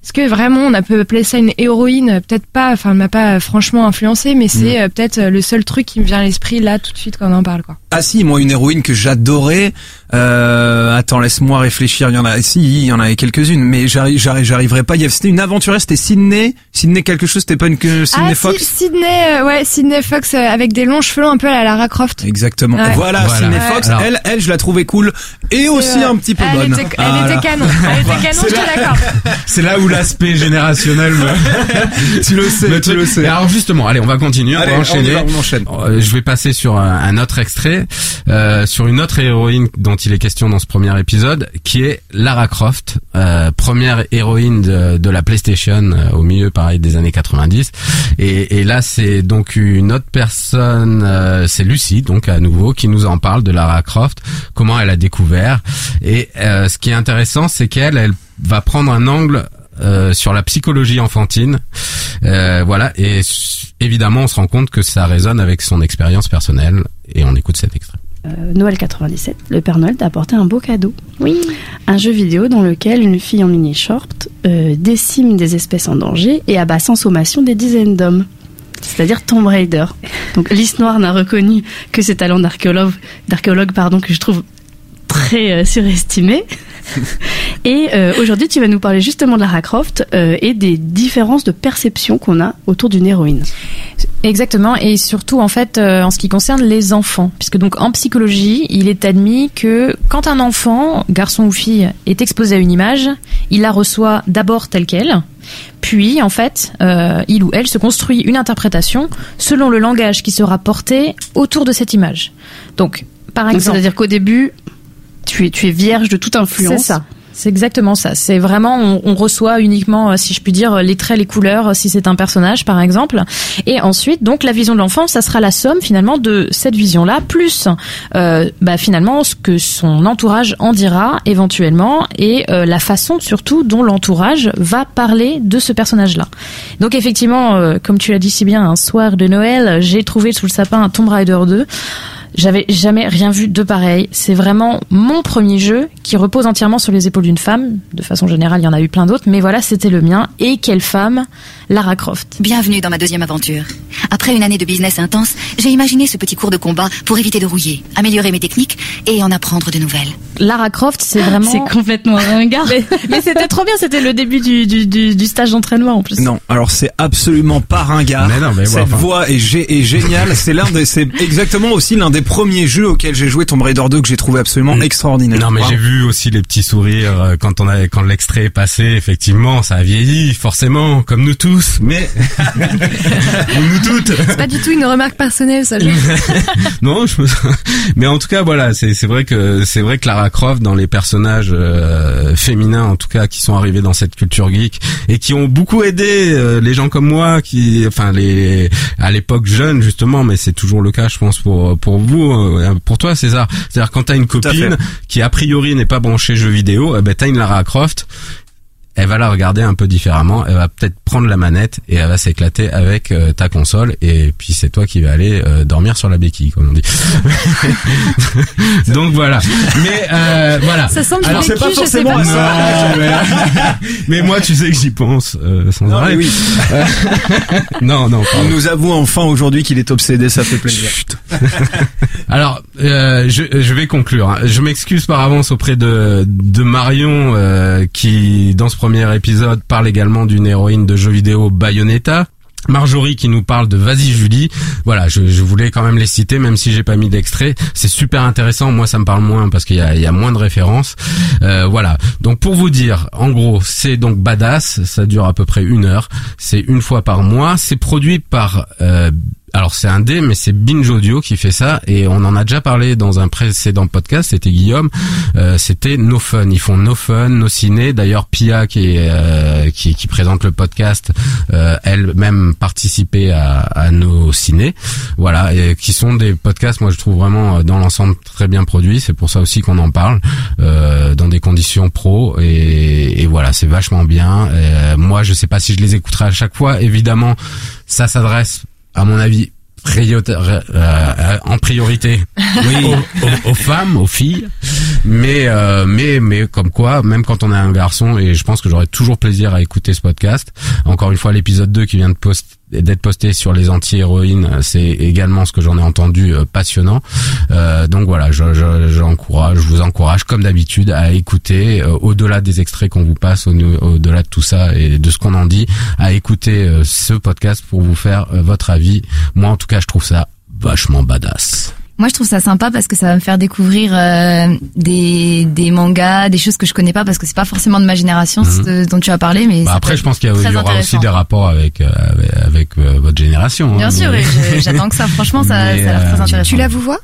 Est-ce que vraiment on a peut appeler ça une héroïne? Peut-être pas. Enfin, elle m'a pas franchement influencé, mais c'est euh, peut-être euh, le seul truc qui me vient à l'esprit là tout de suite quand on en parle, quoi.
Ah si, moi une héroïne que j'adorais. Euh, attends, laisse-moi réfléchir. Il y en a, si, il y en avait quelques-unes, mais j'arrive, j'arrive, j'arriverai pas. Il y avait- C'était une aventurière, c'était Sydney, Sydney quelque chose. C'était pas une que Sydney
ah,
Fox?
Si- Sydney, euh, ouais, Sydney Fox euh, avec des longs cheveux un peu à la Lara Croft.
Exactement.
Ouais.
Voilà,
Voilà.
Sydney
Ouais.
Fox.
Alors-
Elle, elle, je la trouvais cool et aussi
Euh,
un petit peu
elle
bonne.
Était, elle
Voilà.
était canon. Elle était canon,
C'est
je suis
là-
d'accord.
C'est là où l'aspect générationnel me...
Tu le sais, tu le sais.
Alors justement, allez, on va continuer,
Allez,
on va
on
enchaîner.
va, on enchaîne.
Euh, Je vais passer sur un, un autre extrait, euh, sur une autre héroïne dont il est question dans ce premier épisode, qui est Lara Croft, euh, première héroïne de, la PlayStation euh, au milieu, pareil, des années 90. Et, là, c'est donc une autre personne, euh, c'est Lucie, donc à nouveau, qui nous en parle de Lara Croft, comment elle a découvert. Et euh, ce qui est intéressant, c'est qu'elle, elle va prendre un angle euh, sur la psychologie enfantine. Euh, voilà, et évidemment, on se rend compte que ça résonne avec son expérience personnelle, et on écoute cet extrait.
Euh, Noël 97, le Père Noël t'a apporté un beau cadeau. Oui. Un jeu vidéo dans lequel une fille en mini short euh, décime des espèces en danger et abat sans sommation des dizaines d'hommes. C'est-à-dire Tomb Raider. Donc Lys n'a reconnu que ses talents d'archéologue, d'archéologue pardon, que je trouve très euh, surestimés. et euh, aujourd'hui, tu vas nous parler justement de Lara Croft euh, et des différences de perception qu'on a autour d'une héroïne.
Exactement, et surtout en fait euh, en ce qui concerne les enfants, puisque donc en psychologie, il est admis que quand un enfant, garçon ou fille, est exposé à une image, il la reçoit d'abord telle qu'elle, puis en fait, euh, il ou elle se construit une interprétation selon le langage qui sera porté autour de cette image. Donc, par exemple,
C'est-à-dire qu'au début, tu es, tu es vierge de toute influence.
c'est ça. C'est exactement ça. C'est vraiment, on, on reçoit uniquement, euh, si je puis dire, les traits, les couleurs, euh, si c'est un personnage, par exemple. Et ensuite, donc, la vision de l'enfant, ça sera la somme finalement de cette vision-là, plus euh, bah, finalement ce que son entourage en dira éventuellement, et euh, la façon surtout dont l'entourage va parler de ce personnage-là. Donc effectivement, euh, comme tu l'as dit si bien, un soir de Noël, j'ai trouvé sous le sapin un Tomb Raider 2. J'avais jamais rien vu de pareil. C'est vraiment mon premier jeu qui repose entièrement sur les épaules d'une femme. De façon générale, il y en a eu plein d'autres, mais voilà, c'était le mien. Et quelle femme Lara Croft.
Bienvenue dans ma deuxième aventure. Après une année de business intense, j'ai imaginé ce petit cours de combat pour éviter de rouiller, améliorer mes techniques et en apprendre de nouvelles.
Lara Croft, c'est vraiment.
C'est complètement ringard.
mais, mais c'était trop bien, c'était le début du, du, du, du stage d'entraînement en plus.
Non, alors c'est absolument pas ringard.
Mais non, mais
Cette
enfin.
voix est, gé- est géniale. C'est l'un des, c'est exactement aussi l'un des premiers jeux auxquels j'ai joué Tomb Raider 2 que j'ai trouvé absolument
Mm.
extraordinaire.
Non, mais j'ai vu aussi les petits sourires euh, quand on a, quand l'extrait est passé. Effectivement, ça a vieilli, forcément, comme nous tous, mais ou nous toutes.
C'est pas du tout une remarque personnelle, ça. je-
non, je me... mais en tout cas voilà, c'est c'est vrai que c'est vrai que Lara Croft dans les personnages euh, féminins en tout cas qui sont arrivés dans cette culture geek et qui ont beaucoup aidé euh, les gens comme moi qui enfin les à l'époque jeunes justement mais c'est toujours le cas je pense pour pour vous euh, pour toi César. C'est-à-dire quand t'as une copine qui a priori n'est pas branchée jeux vidéo, eh ben t'as une Lara Croft elle va la regarder un peu différemment, elle va peut-être prendre la manette et elle va s'éclater avec euh, ta console et puis c'est toi qui vas aller euh, dormir sur la béquille comme on dit. Donc voilà. Mais euh, voilà.
Ça semble
Alors,
c'est pas forcément
pas.
ça.
Non, mais, mais moi tu sais que j'y pense euh, sans
Non,
arrêt.
oui.
Non non. Pardon.
nous avoue enfin aujourd'hui qu'il est obsédé, ça fait plaisir.
Alors, euh, je, je vais conclure. hein. Je m'excuse par avance auprès de, de Marion euh, qui, dans ce premier épisode, parle également d'une héroïne de jeux vidéo Bayonetta. Marjorie qui nous parle de Vas-y Julie. Voilà, je, je voulais quand même les citer, même si j'ai pas mis d'extrait. C'est super intéressant. Moi, ça me parle moins parce qu'il y y a moins de références. Euh, voilà. Donc pour vous dire, en gros, c'est donc badass. Ça dure à peu près une heure. C'est une fois par mois. C'est produit par euh, alors c'est un dé, mais c'est Binge Audio qui fait ça et on en a déjà parlé dans un précédent podcast. C'était Guillaume. Euh, c'était No Fun. Ils font No Fun, No Ciné. D'ailleurs Pia qui est, euh, qui, qui présente le podcast, euh, elle-même participé à, à No Ciné. Voilà, et qui sont des podcasts. Moi je trouve vraiment euh, dans l'ensemble très bien produits. C'est pour ça aussi qu'on en parle euh, dans des conditions pro et, et voilà, c'est vachement bien. Euh, moi je sais pas si je les écouterai à chaque fois. Évidemment, ça s'adresse à mon avis, euh, euh, en priorité aux, aux- aux femmes, aux filles. Mais, euh, mais, mais comme quoi, même quand on est un garçon, et je pense que j'aurai toujours plaisir à écouter ce podcast. Encore une fois, l'épisode 2 qui vient de post- d'être posté sur les anti-héroïnes, c'est également ce que j'en ai entendu euh, passionnant. Euh, donc voilà, je, vous encourage comme d'habitude à écouter, euh, au-delà des extraits qu'on vous passe, au- au-delà de tout ça et de ce qu'on en dit, à écouter ce podcast pour vous faire votre avis. Moi, en tout cas, je trouve ça vachement badass.
Moi, je trouve ça sympa parce que ça va me faire découvrir euh, des, des mangas, des choses que je connais pas parce que c'est pas forcément de ma génération
Mhm.
ce dont tu as parlé, mais
Bah après, je pense qu'il y, y aura aussi des rapports avec euh, avec, avec, euh, votre génération. hein,
Bien sûr,
mais-
j'attends que ça. Franchement, ça, ça a l'air très
euh,
intéressant.
Tu la vous vois?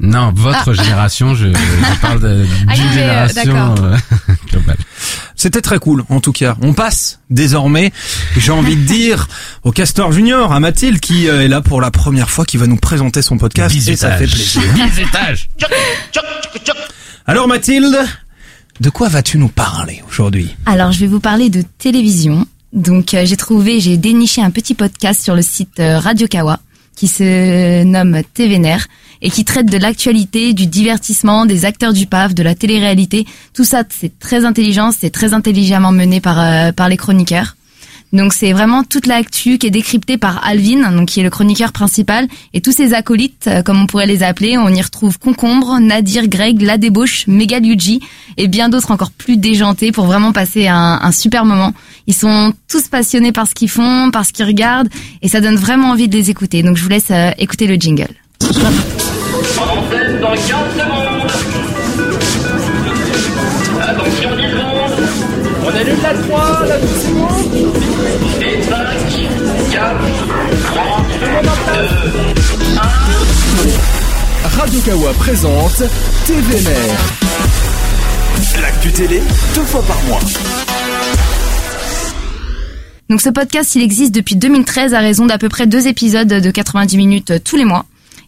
Non, votre génération, je, je parle de-
Ah,
d'une
euh,
génération euh, globale.
C'était très cool, en tout cas. On passe désormais, j'ai envie de dire, au Castor Junior, à Mathilde, qui euh, est là pour la première fois, qui va nous présenter son podcast. Et ça fait plaisir.
étages.
Alors Mathilde, de quoi vas-tu nous parler aujourd'hui?
Alors, je vais vous parler de télévision. Donc, euh, j'ai trouvé, j'ai déniché un petit podcast sur le site euh, Radio Kawa qui se nomme TVNR et qui traite de l'actualité, du divertissement, des acteurs du PAF, de la télé-réalité. Tout ça, c'est très intelligent, c'est très intelligemment mené par euh, par les chroniqueurs. Donc c'est vraiment toute l'actu qui est décryptée par Alvin, donc qui est le chroniqueur principal, et tous ses acolytes, euh, comme on pourrait les appeler. On y retrouve Concombre, Nadir, Greg, La Débauche, Megal Yuji et bien d'autres encore plus déjantés pour vraiment passer un, un super moment. Ils sont tous passionnés par ce qu'ils font, par ce qu'ils regardent, et ça donne vraiment envie de les écouter. Donc je vous laisse euh, écouter le jingle.
Dans 15 secondes. Attention 10 secondes. On allume la 3, la 2 secondes. Et 5, 4, 3, 2, 1.
Radio Kawa présente TVNR. L'actu télé, deux fois par mois.
Donc ce podcast, il existe depuis 2013 à raison d'à peu près deux épisodes de 90 minutes tous les mois.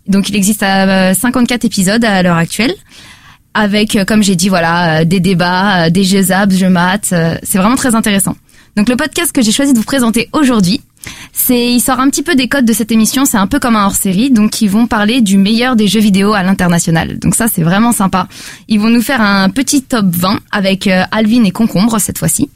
Donc il existe à euh, 54 épisodes à l'heure actuelle. Avec, euh, comme j'ai dit, voilà, euh, des débats, des jeux apps, jeux maths. C'est vraiment très intéressant. Donc le podcast que j'ai choisi de vous présenter aujourd'hui, c'est, il sort un petit peu des codes de cette émission. C'est un peu comme un hors-série, donc ils vont parler du meilleur des jeux vidéo à l'international. Donc ça, c'est vraiment sympa. Ils vont nous faire un petit top 20 avec Alvin et Concombre cette fois-ci,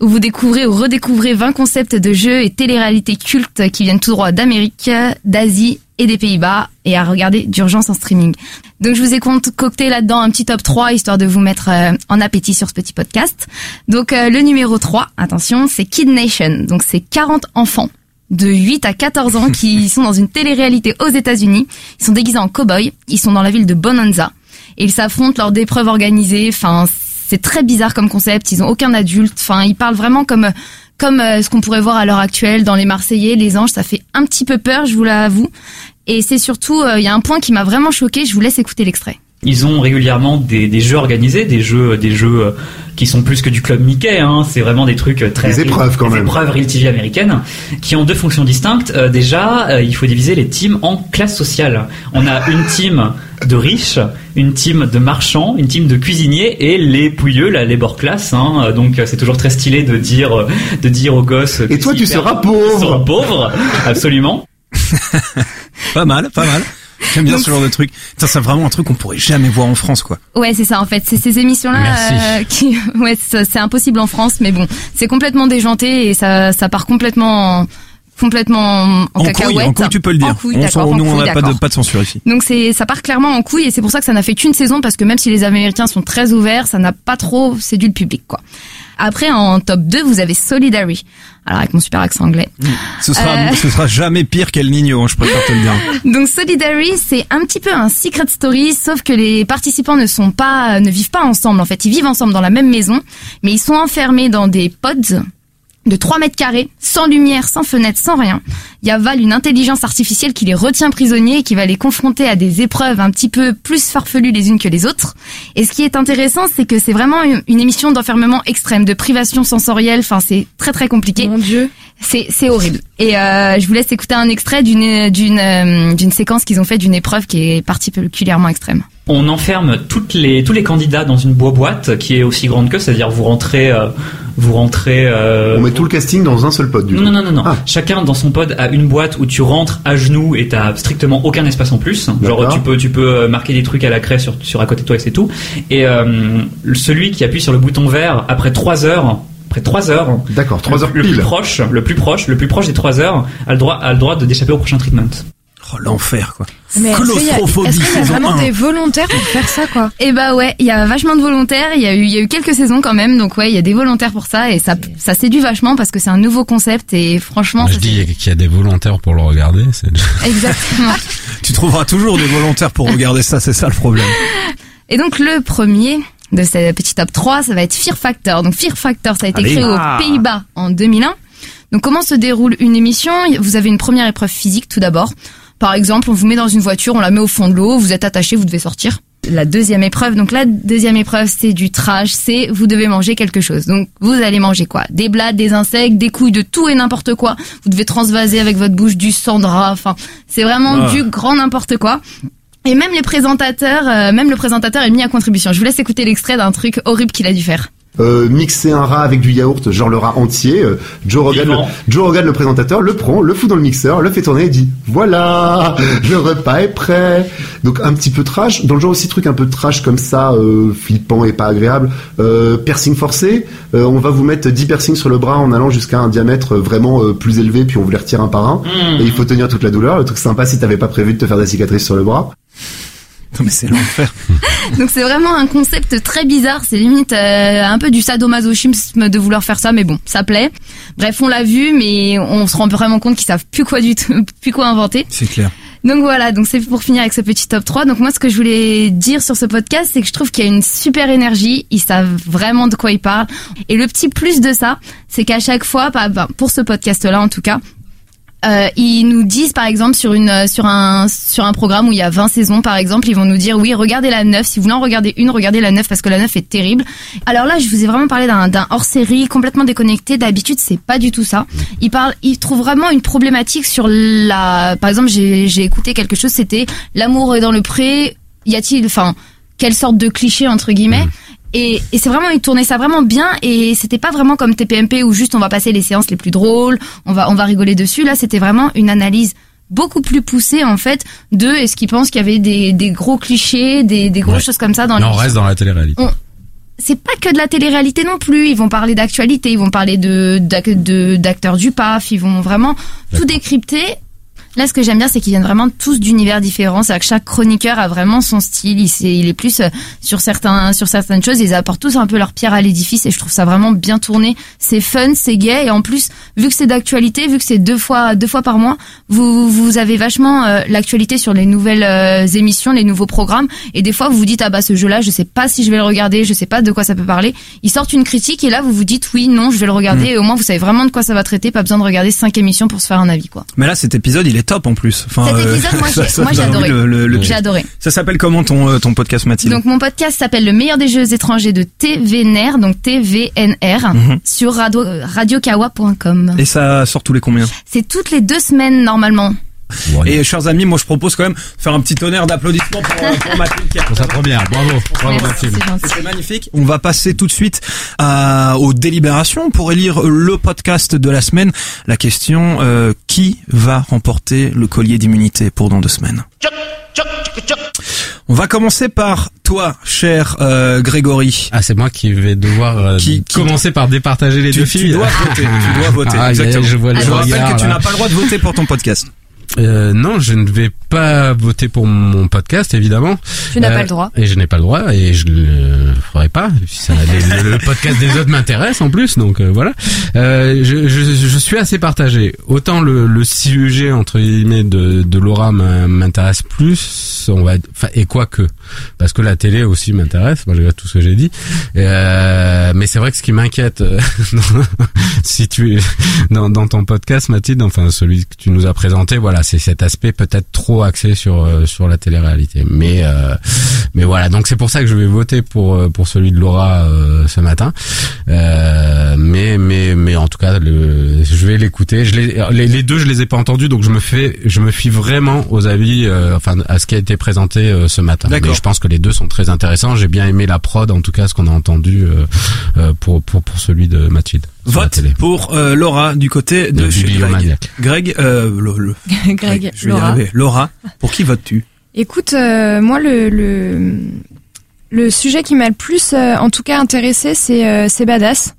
où vous découvrez ou redécouvrez 20 concepts de jeux et télé-réalités cultes qui viennent tout droit d'Amérique, d'Asie et des Pays-Bas, et à regarder d'urgence en streaming. Donc je vous ai concocté là-dedans un petit top 3 histoire de vous mettre euh, en appétit sur ce petit podcast. Donc euh, le numéro 3, attention, c'est Kid Nation. Donc c'est 40 enfants de 8 à 14 ans qui sont dans une télé-réalité aux États-Unis. Ils sont déguisés en cow-boy. Ils sont dans la ville de Bonanza et ils s'affrontent lors d'épreuves organisées. Enfin, c'est très bizarre comme concept. Ils ont aucun adulte. Enfin, ils parlent vraiment comme comme euh, ce qu'on pourrait voir à l'heure actuelle dans les Marseillais, les Anges, ça fait un petit peu peur, je vous l'avoue. Et c'est surtout, euh, il y a un point qui m'a vraiment choqué. Je vous laisse écouter l'extrait.
Ils ont régulièrement des, des jeux organisés, des jeux, des jeux euh, qui sont plus que du club Mickey. Hein. C'est vraiment des trucs euh, très
Des épreuves, quand
des
même.
épreuves Real TV américaines qui ont deux fonctions distinctes. Euh, déjà, euh, il faut diviser les teams en classes sociales. On a une team de riches, une team de marchands, une team de cuisiniers et les pouilleux, la labor class. Hein. Euh, Donc euh, c'est toujours très stylé de dire, euh, de dire aux gosses.
Et toi, tu seras pauvre.
Sera pauvre, absolument.
Pas mal, pas mal. J'aime bien ce genre de truc. Ça, c'est vraiment un truc qu'on pourrait jamais voir en France, quoi.
Ouais, c'est ça en fait. C'est ces émissions-là euh, qui, ouais, c'est impossible en France, mais bon, c'est complètement déjanté et ça, ça part complètement, en- complètement en,
En couille,
cacahuète.
en couille, tu peux le dire.
En couille,
on
en
nous, on n'a pas de,
d'accord.
pas de censure ici.
Donc c'est, ça part clairement en couille et c'est pour ça que ça n'a fait qu'une saison parce que même si les Américains sont très ouverts, ça n'a pas trop séduit le public, quoi. Après, en top 2, vous avez Solidary. Alors, avec mon super accent anglais.
Ce sera,
Euh.
ce sera jamais pire qu'El Nino, hein, je préfère te le dire.
Donc Solidary, c'est un petit peu un secret story, sauf que les participants ne sont pas, ne vivent pas ensemble. En fait, ils vivent ensemble dans la même maison, mais ils sont enfermés dans des pods de 3 mètres carrés, sans lumière, sans fenêtre, sans rien. Il y a Val, une intelligence artificielle qui les retient prisonniers et qui va les confronter à des épreuves un petit peu plus farfelues les unes que les autres. Et ce qui est intéressant, c'est que c'est vraiment une, une émission d'enfermement extrême, de privation sensorielle. Enfin, c'est très très compliqué.
Mon Dieu.
C'est c'est horrible. Et euh, je vous laisse écouter un extrait d'une d'une euh, d'une séquence qu'ils ont fait d'une épreuve qui est particulièrement extrême.
On enferme toutes les, tous les candidats dans une boîte qui est aussi grande que, c'est-à-dire vous rentrez, euh, vous rentrez. euh,
On met tout le casting dans un seul pod, du
non,
coup.
non, non, non, non. Chacun dans son pod a une boîte où tu rentres à genoux et t'as strictement aucun espace en plus. Genre tu peux, tu peux euh, marquer des trucs à la craie sur, sur à côté de toi et c'est tout. Et euh, celui qui appuie sur le bouton vert après 3 heures. Après 3 heures.
D'accord, trois
le-
heures
Le plus
pile.
proche, le plus proche, le plus proche des 3 heures a le droit, a le droit de d'échapper au prochain treatment.
Oh, l'enfer, quoi.
Mais est-ce qu'il y a-
Claustrophobie,
est-ce qu'il y a vraiment des volontaires pour faire ça, quoi?
Et bah ouais, il y a vachement de volontaires. Il y a eu, il y a eu quelques saisons quand même, donc ouais, il y a des volontaires pour ça et ça, ça séduit vachement parce que c'est un nouveau concept et franchement,
Moi, je dis qu'il y a des volontaires pour le regarder. C'est
Exactement.
Tu trouveras toujours des volontaires pour regarder ça, c'est ça le problème.
Et donc le premier de ce petit top 3, ça va être Fear Factor. Donc Fear Factor, ça a été
Allez.
créé
Ah.
aux Pays-Bas en 2001. Donc comment se déroule une émission? Vous avez une première épreuve physique tout d'abord. Par exemple, on vous met dans une voiture, on la met au fond de l'eau, vous êtes attaché, vous devez sortir. La deuxième épreuve, donc la deuxième épreuve, c'est du trash, c'est vous devez manger quelque chose. Donc vous allez manger quoi? Des blattes, des insectes, des couilles, de tout et n'importe quoi. Vous devez transvaser avec votre bouche du rat. Enfin, c'est vraiment
Ah.
du grand n'importe quoi. Et même les présentateurs, euh, même le présentateur est mis à contribution. Je vous laisse écouter l'extrait d'un truc horrible qu'il a dû faire.
Euh, mixer un rat avec du yaourt, genre le rat entier. euh, Joe Rogan, le. Joe Rogan, le présentateur, le prend, le fout dans le mixeur, le fait tourner et dit voilà, le repas est prêt. Donc un petit peu trash. Dans le genre aussi truc un peu trash comme ça, euh, flippant et pas agréable. Euh, piercing forcé. Euh, on va vous mettre 10 piercings sur le bras en allant jusqu'à un diamètre euh, vraiment plus élevé, puis on vous les retire un par un.
Mmh.
Et il faut tenir toute la douleur. Le truc sympa si t'avais pas prévu de te faire des cicatrices sur le bras.
Non, mais c'est l'enfer.
Donc c'est vraiment un concept très bizarre. C'est limite euh, un peu du sadomasochisme de vouloir faire ça, mais bon, ça plaît. Bref, on l'a vu, mais on se rend vraiment compte qu'ils savent plus quoi du tout, plus quoi inventer.
C'est clair.
Donc voilà, donc c'est pour finir avec ce petit top 3. Donc moi ce que je voulais dire sur ce podcast, c'est que je trouve qu'il y a une super énergie, ils savent vraiment de quoi ils parlent. Et le petit plus de ça, c'est qu'à chaque fois, bah, bah, pour ce podcast-là en tout cas, euh, ils nous disent par exemple sur une euh, sur un sur un programme où il y a 20 saisons par exemple, ils vont nous dire oui, regardez la 9, si vous voulez en regarder une, regardez la 9 parce que la 9 est terrible. Alors là, je vous ai vraiment parlé d'un d'un hors-série complètement déconnecté, d'habitude, c'est pas du tout ça. Ils parlent ils trouvent vraiment une problématique sur la par exemple, j'ai j'ai écouté quelque chose, c'était l'amour est dans le pré, y a-t-il enfin quelle sorte de cliché entre guillemets et, et c'est vraiment, ils tournaient ça vraiment bien et c'était pas vraiment comme TPMP où juste on va passer les séances les plus drôles, on va, on va rigoler dessus. Là, c'était vraiment une analyse beaucoup plus poussée en fait de est-ce qu'ils pensent qu'il y avait des, des gros clichés, des, des grosses
Ouais.
choses comme ça dans
Non, on reste dans la télé-réalité.
On- c'est pas que de la télé-réalité non plus. Ils vont parler d'actualité, ils vont parler de- d'acteurs du PAF, ils vont vraiment tout décrypter. Là, ce que j'aime bien, c'est qu'ils viennent vraiment tous d'univers différents. C'est-à-dire que chaque chroniqueur a vraiment son style. Il est plus euh, sur certains, sur certaines choses. Ils apportent tous un peu leur pierre à l'édifice et je trouve ça vraiment bien tourné. C'est fun, c'est gay et en plus, vu que c'est d'actualité, vu que c'est deux fois, deux fois par mois, vous, vous avez vachement euh, l'actualité sur les nouvelles euh, émissions, les nouveaux programmes. Et des fois, vous vous dites ah bah ce jeu-là, je sais pas si je vais le regarder, je sais pas de quoi ça peut parler. Ils sortent une critique et là, vous vous dites oui, non, je vais le regarder.
Mm.
Et au moins, vous savez vraiment de quoi ça va traiter. Pas besoin de regarder cinq émissions pour se faire un avis, quoi.
Mais là, cet épisode, il est top en plus. Enfin,
Cet épisode, moi,
ça-
j'ai-
ça
moi, j'ai
donne envie
adoré.
le- le- le-
J'ai adoré.
Ça s'appelle comment ton, euh, ton podcast, Mathilde?
Donc mon podcast s'appelle Le meilleur des jeux étrangers de TVNR, donc TVNR,
Mhm.
sur radio, radiokawa.com.
Et ça sort tous les combien?
C'est toutes les deux semaines normalement.
Et chers amis, moi je propose quand même de faire un petit tonnerre d'applaudissements pour, euh, pour Mathilde. qui a-
Pour sa première, bravo. Bravo, Mathilde.
C'était magnifique. On va passer tout de suite à, aux délibérations pour élire le podcast de la semaine. La question euh, qui va remporter le collier d'immunité pour dans deux semaines? On va commencer par toi, cher euh, Grégory.
Ah, c'est moi qui vais devoir euh,
Qui- qui-
commencer par départager les
Tu,
deux
tu
filles.
dois voter. Tu dois voter.
Ah,
exactement.
je vois
je rappelle
regard,
que tu n'as pas le droit de voter pour ton podcast.
Euh, non, je ne vais pas voter pour mon podcast, évidemment.
Tu n'as
Euh,
pas le droit.
Et je n'ai pas le droit, et je le ferai pas. Ça, le, le podcast des autres m'intéresse en plus, donc euh, voilà. Euh, je, je, je suis assez partagé. Autant le, le sujet entre guillemets de, de Laura m'in- m'intéresse plus, on va, et quoi que, parce que la télé aussi m'intéresse, malgré tout ce que j'ai dit. Euh, mais c'est vrai que ce qui m'inquiète, euh, si tu dans, dans ton podcast, Mathilde, enfin celui que tu nous as présenté, voilà, c'est cet aspect peut-être trop axé sur euh, sur la télé-réalité. Mais euh, mais voilà, donc c'est pour ça que je vais voter pour euh, pour celui de Laura euh, ce matin. Mais mais mais en tout cas, je vais l'écouter. Les, deux, je les ai pas entendus, donc je me fais je me fie vraiment aux avis, enfin à ce qui a été présenté ce matin.
D'accord.
Je pense que les deux sont très intéressants. J'ai bien aimé la prod, en tout cas, ce qu'on a entendu euh, euh, pour pour pour celui de Mathilde.
Vote pour euh, Laura du côté de
Le
chez Greg. Greg, euh, le, le-
Greg,
je vais y
Laura.
arriver. Laura, pour qui votes-tu?
Écoute, euh, moi le, le le sujet qui m'a le plus, euh, en tout cas intéressé, c'est euh, c'est badass.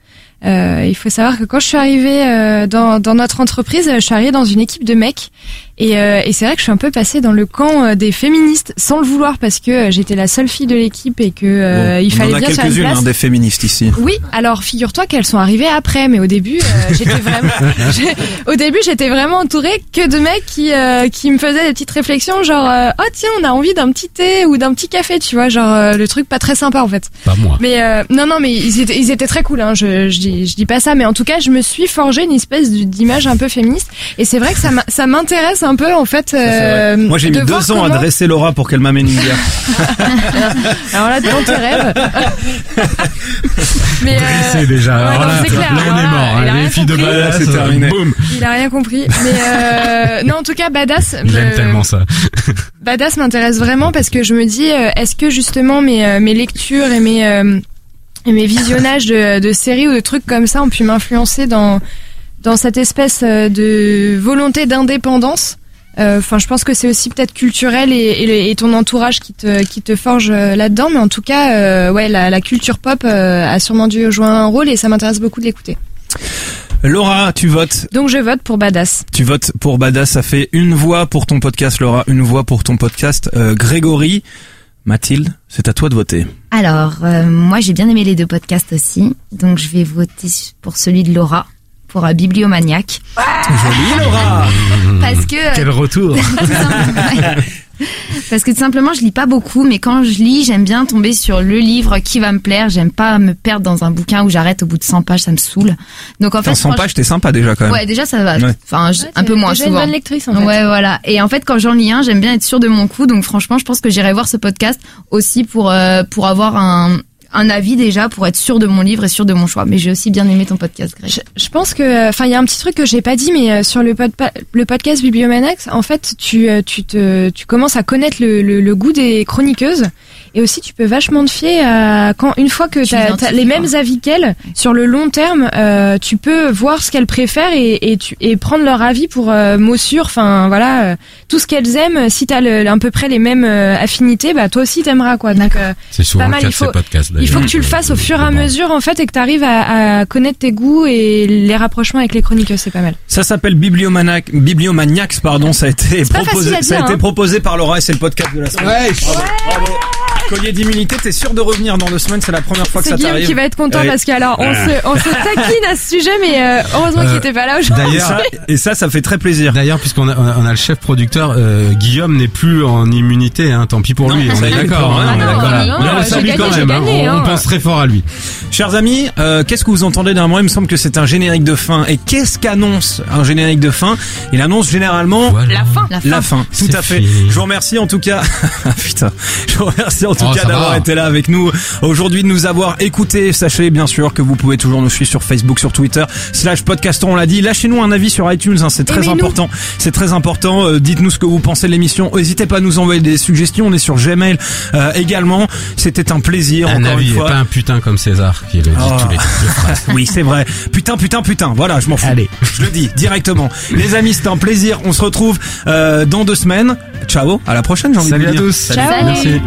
Euh, il faut savoir que quand je suis arrivée euh, dans, dans notre entreprise, je suis arrivée dans une équipe de mecs et, euh, et c'est vrai que je suis un peu passée dans le camp euh, des féministes sans le vouloir parce que euh, j'étais la seule fille de l'équipe et que euh, il
On
fallait
en a
bien faire une place.
hein, des féministes ici.
Oui, alors figure-toi qu'elles sont arrivées après, mais au début, euh, j'étais vraiment, au début, j'étais vraiment entourée que de mecs qui euh, qui me faisaient des petites réflexions, genre euh, oh tiens, on a envie d'un petit thé ou d'un petit café, tu vois, genre euh, le truc pas très sympa en fait.
Pas moi.
Mais euh, non non, mais ils étaient ils étaient très cool, hein. Je je dis je dis pas ça, mais en tout cas, je me suis forgé une espèce d'image un peu féministe, et c'est vrai que ça m'intéresse un peu en fait. euh,
Moi j'ai mis
voir
deux ans à dresser Laura pour qu'elle m'amène une bière.
Alors là, dans tes rêves. mais euh,
C'est déjà.
ouais,
alors
non,
là,
c'est clair.
là, on
Voilà,
est mort.
il a
hein.
rien
Les filles de
compris.
badass,
C'est terminé.
boum.
Il a rien compris. Mais euh, non, en tout cas, badass.
J'aime
me-
tellement ça.
Badass m'intéresse vraiment parce que je me dis, euh, est-ce que justement mes euh, mes lectures et mes euh, et mes visionnages de, de séries ou de trucs comme ça ont pu m'influencer dans dans cette espèce euh, de volonté d'indépendance. Euh, Enfin, je pense que c'est aussi peut-être culturel et, et, et ton entourage qui te qui te forge euh, là-dedans. Mais en tout cas, euh, ouais, la, la culture pop euh, a sûrement dû jouer un rôle et ça m'intéresse beaucoup de l'écouter.
Laura, tu votes.
Donc je vote pour Badass.
Tu votes pour Badass. Ça fait une voix pour ton podcast, Laura. Une voix pour ton podcast, euh, Grégory. Mathilde, c'est à toi de voter.
Alors, euh, moi j'ai bien aimé les deux podcasts aussi, donc je vais voter pour celui de Laura, pour un bibliomaniaque.
Joli, Laura.
Parce que euh,
Quel retour.
Parce que tout simplement, je lis pas beaucoup, mais quand je lis, j'aime bien tomber sur le livre qui va me plaire. J'aime pas me perdre dans un bouquin où j'arrête au bout de 100 pages, ça me saoule. Donc en fait,
Enfin, 100
franch-
pages, t'es sympa déjà quand même.
Ouais, déjà ça va.
Ouais.
Enfin, un peu moins
déjà une
souvent.
bonne lectrice en fait.
Ouais, voilà. Et en fait, quand j'en lis un, j'aime bien être sûre de mon coup. Donc franchement, je pense que j'irai voir ce podcast aussi pour euh, pour avoir un un avis déjà, pour être sûre de mon livre et sûre de mon choix. Mais j'ai aussi bien aimé ton podcast, Greg.
Je, pense que, enfin, il y a un petit truc que j'ai pas dit, mais euh, sur le podcast Bibliomanax, en fait, tu, euh, tu te, tu commences à connaître le, le, le goût des chroniqueuses. Et aussi, tu peux vachement te fier à quand une fois que
Tu
as, les mêmes avis qu'elle, sur le long terme, euh, tu peux voir ce qu'elles préfèrent et, et, tu, et prendre leur avis pour euh, mots sûrs. Enfin, voilà, euh, tout ce qu'elles aiment. Si t'as le, à peu près les mêmes euh, affinités, bah toi aussi t'aimeras quoi. Donc euh,
C'est souvent
pas
le
mal,
cas
il
de ces
faut-
podcasts.
il faut que tu le fasses au fur et à mesure en fait et que tu arrives à, à connaître tes goûts et les rapprochements avec les chroniqueuses, c'est pas mal.
Ça s'appelle Bibliomaniac, Bibliomaniacs, pardon, ça a été proposé, ça a
dire,
été
hein.
proposé par Laura et c'est le podcast de la semaine.
Ouais.
Bravo, bravo. Collier d'immunité, t'es sûr de revenir dans deux semaines, c'est la première fois que
C'est
ça
Guillaume
t'arrive.
qui va être content parce qu'alors on se, on se taquine à ce sujet mais euh, heureusement qu'il
Euh,
était pas là aujourd'hui.
Et ça, et ça, ça fait très plaisir.
D'ailleurs, puisqu'on a, on a le chef producteur, euh, Guillaume n'est plus en immunité, hein, tant pis pour lui, on est d'accord. hein,
ah
on est
non,
d'accord. Mais
non,
on le
j'ai
salue
gagné,
quand
j'ai
même, hein,
gagné,
on,
hein.
on pense très fort à lui.
Chers amis, euh, qu'est-ce que vous entendez derrière moi Il me semble que c'est un générique de fin. Et qu'est-ce qu'annonce un générique de fin? Il annonce généralement
La fin.
La fin, tout
C'est
à fait.
fini.
Je vous remercie en tout cas. Putain, je vous remercie en tout
Oh,
cas d'avoir été là avec nous aujourd'hui, de nous avoir écoutés. Sachez bien sûr que vous pouvez toujours nous suivre sur Facebook, sur Twitter, slash podcaster. On l'a dit. Lâchez-nous un avis sur iTunes, hein, c'est très important. C'est très important. Euh, Dites-nous ce que vous pensez de l'émission. N'hésitez pas à nous envoyer des suggestions. On est sur Gmail euh, également. C'était un plaisir.
Un
encore
avis
une
et
fois.
pas un putain comme César qui le dit
Ah.
tous les.
Oui, c'est vrai. Putain, putain, putain. Voilà, je m'en fous.
Allez.
Je le dis directement. Les amis, c'était un plaisir. On se retrouve euh, dans deux semaines. Ciao. À la prochaine, j'ai envie
Salut
de
à
dire.
tous.
Ciao.
Merci.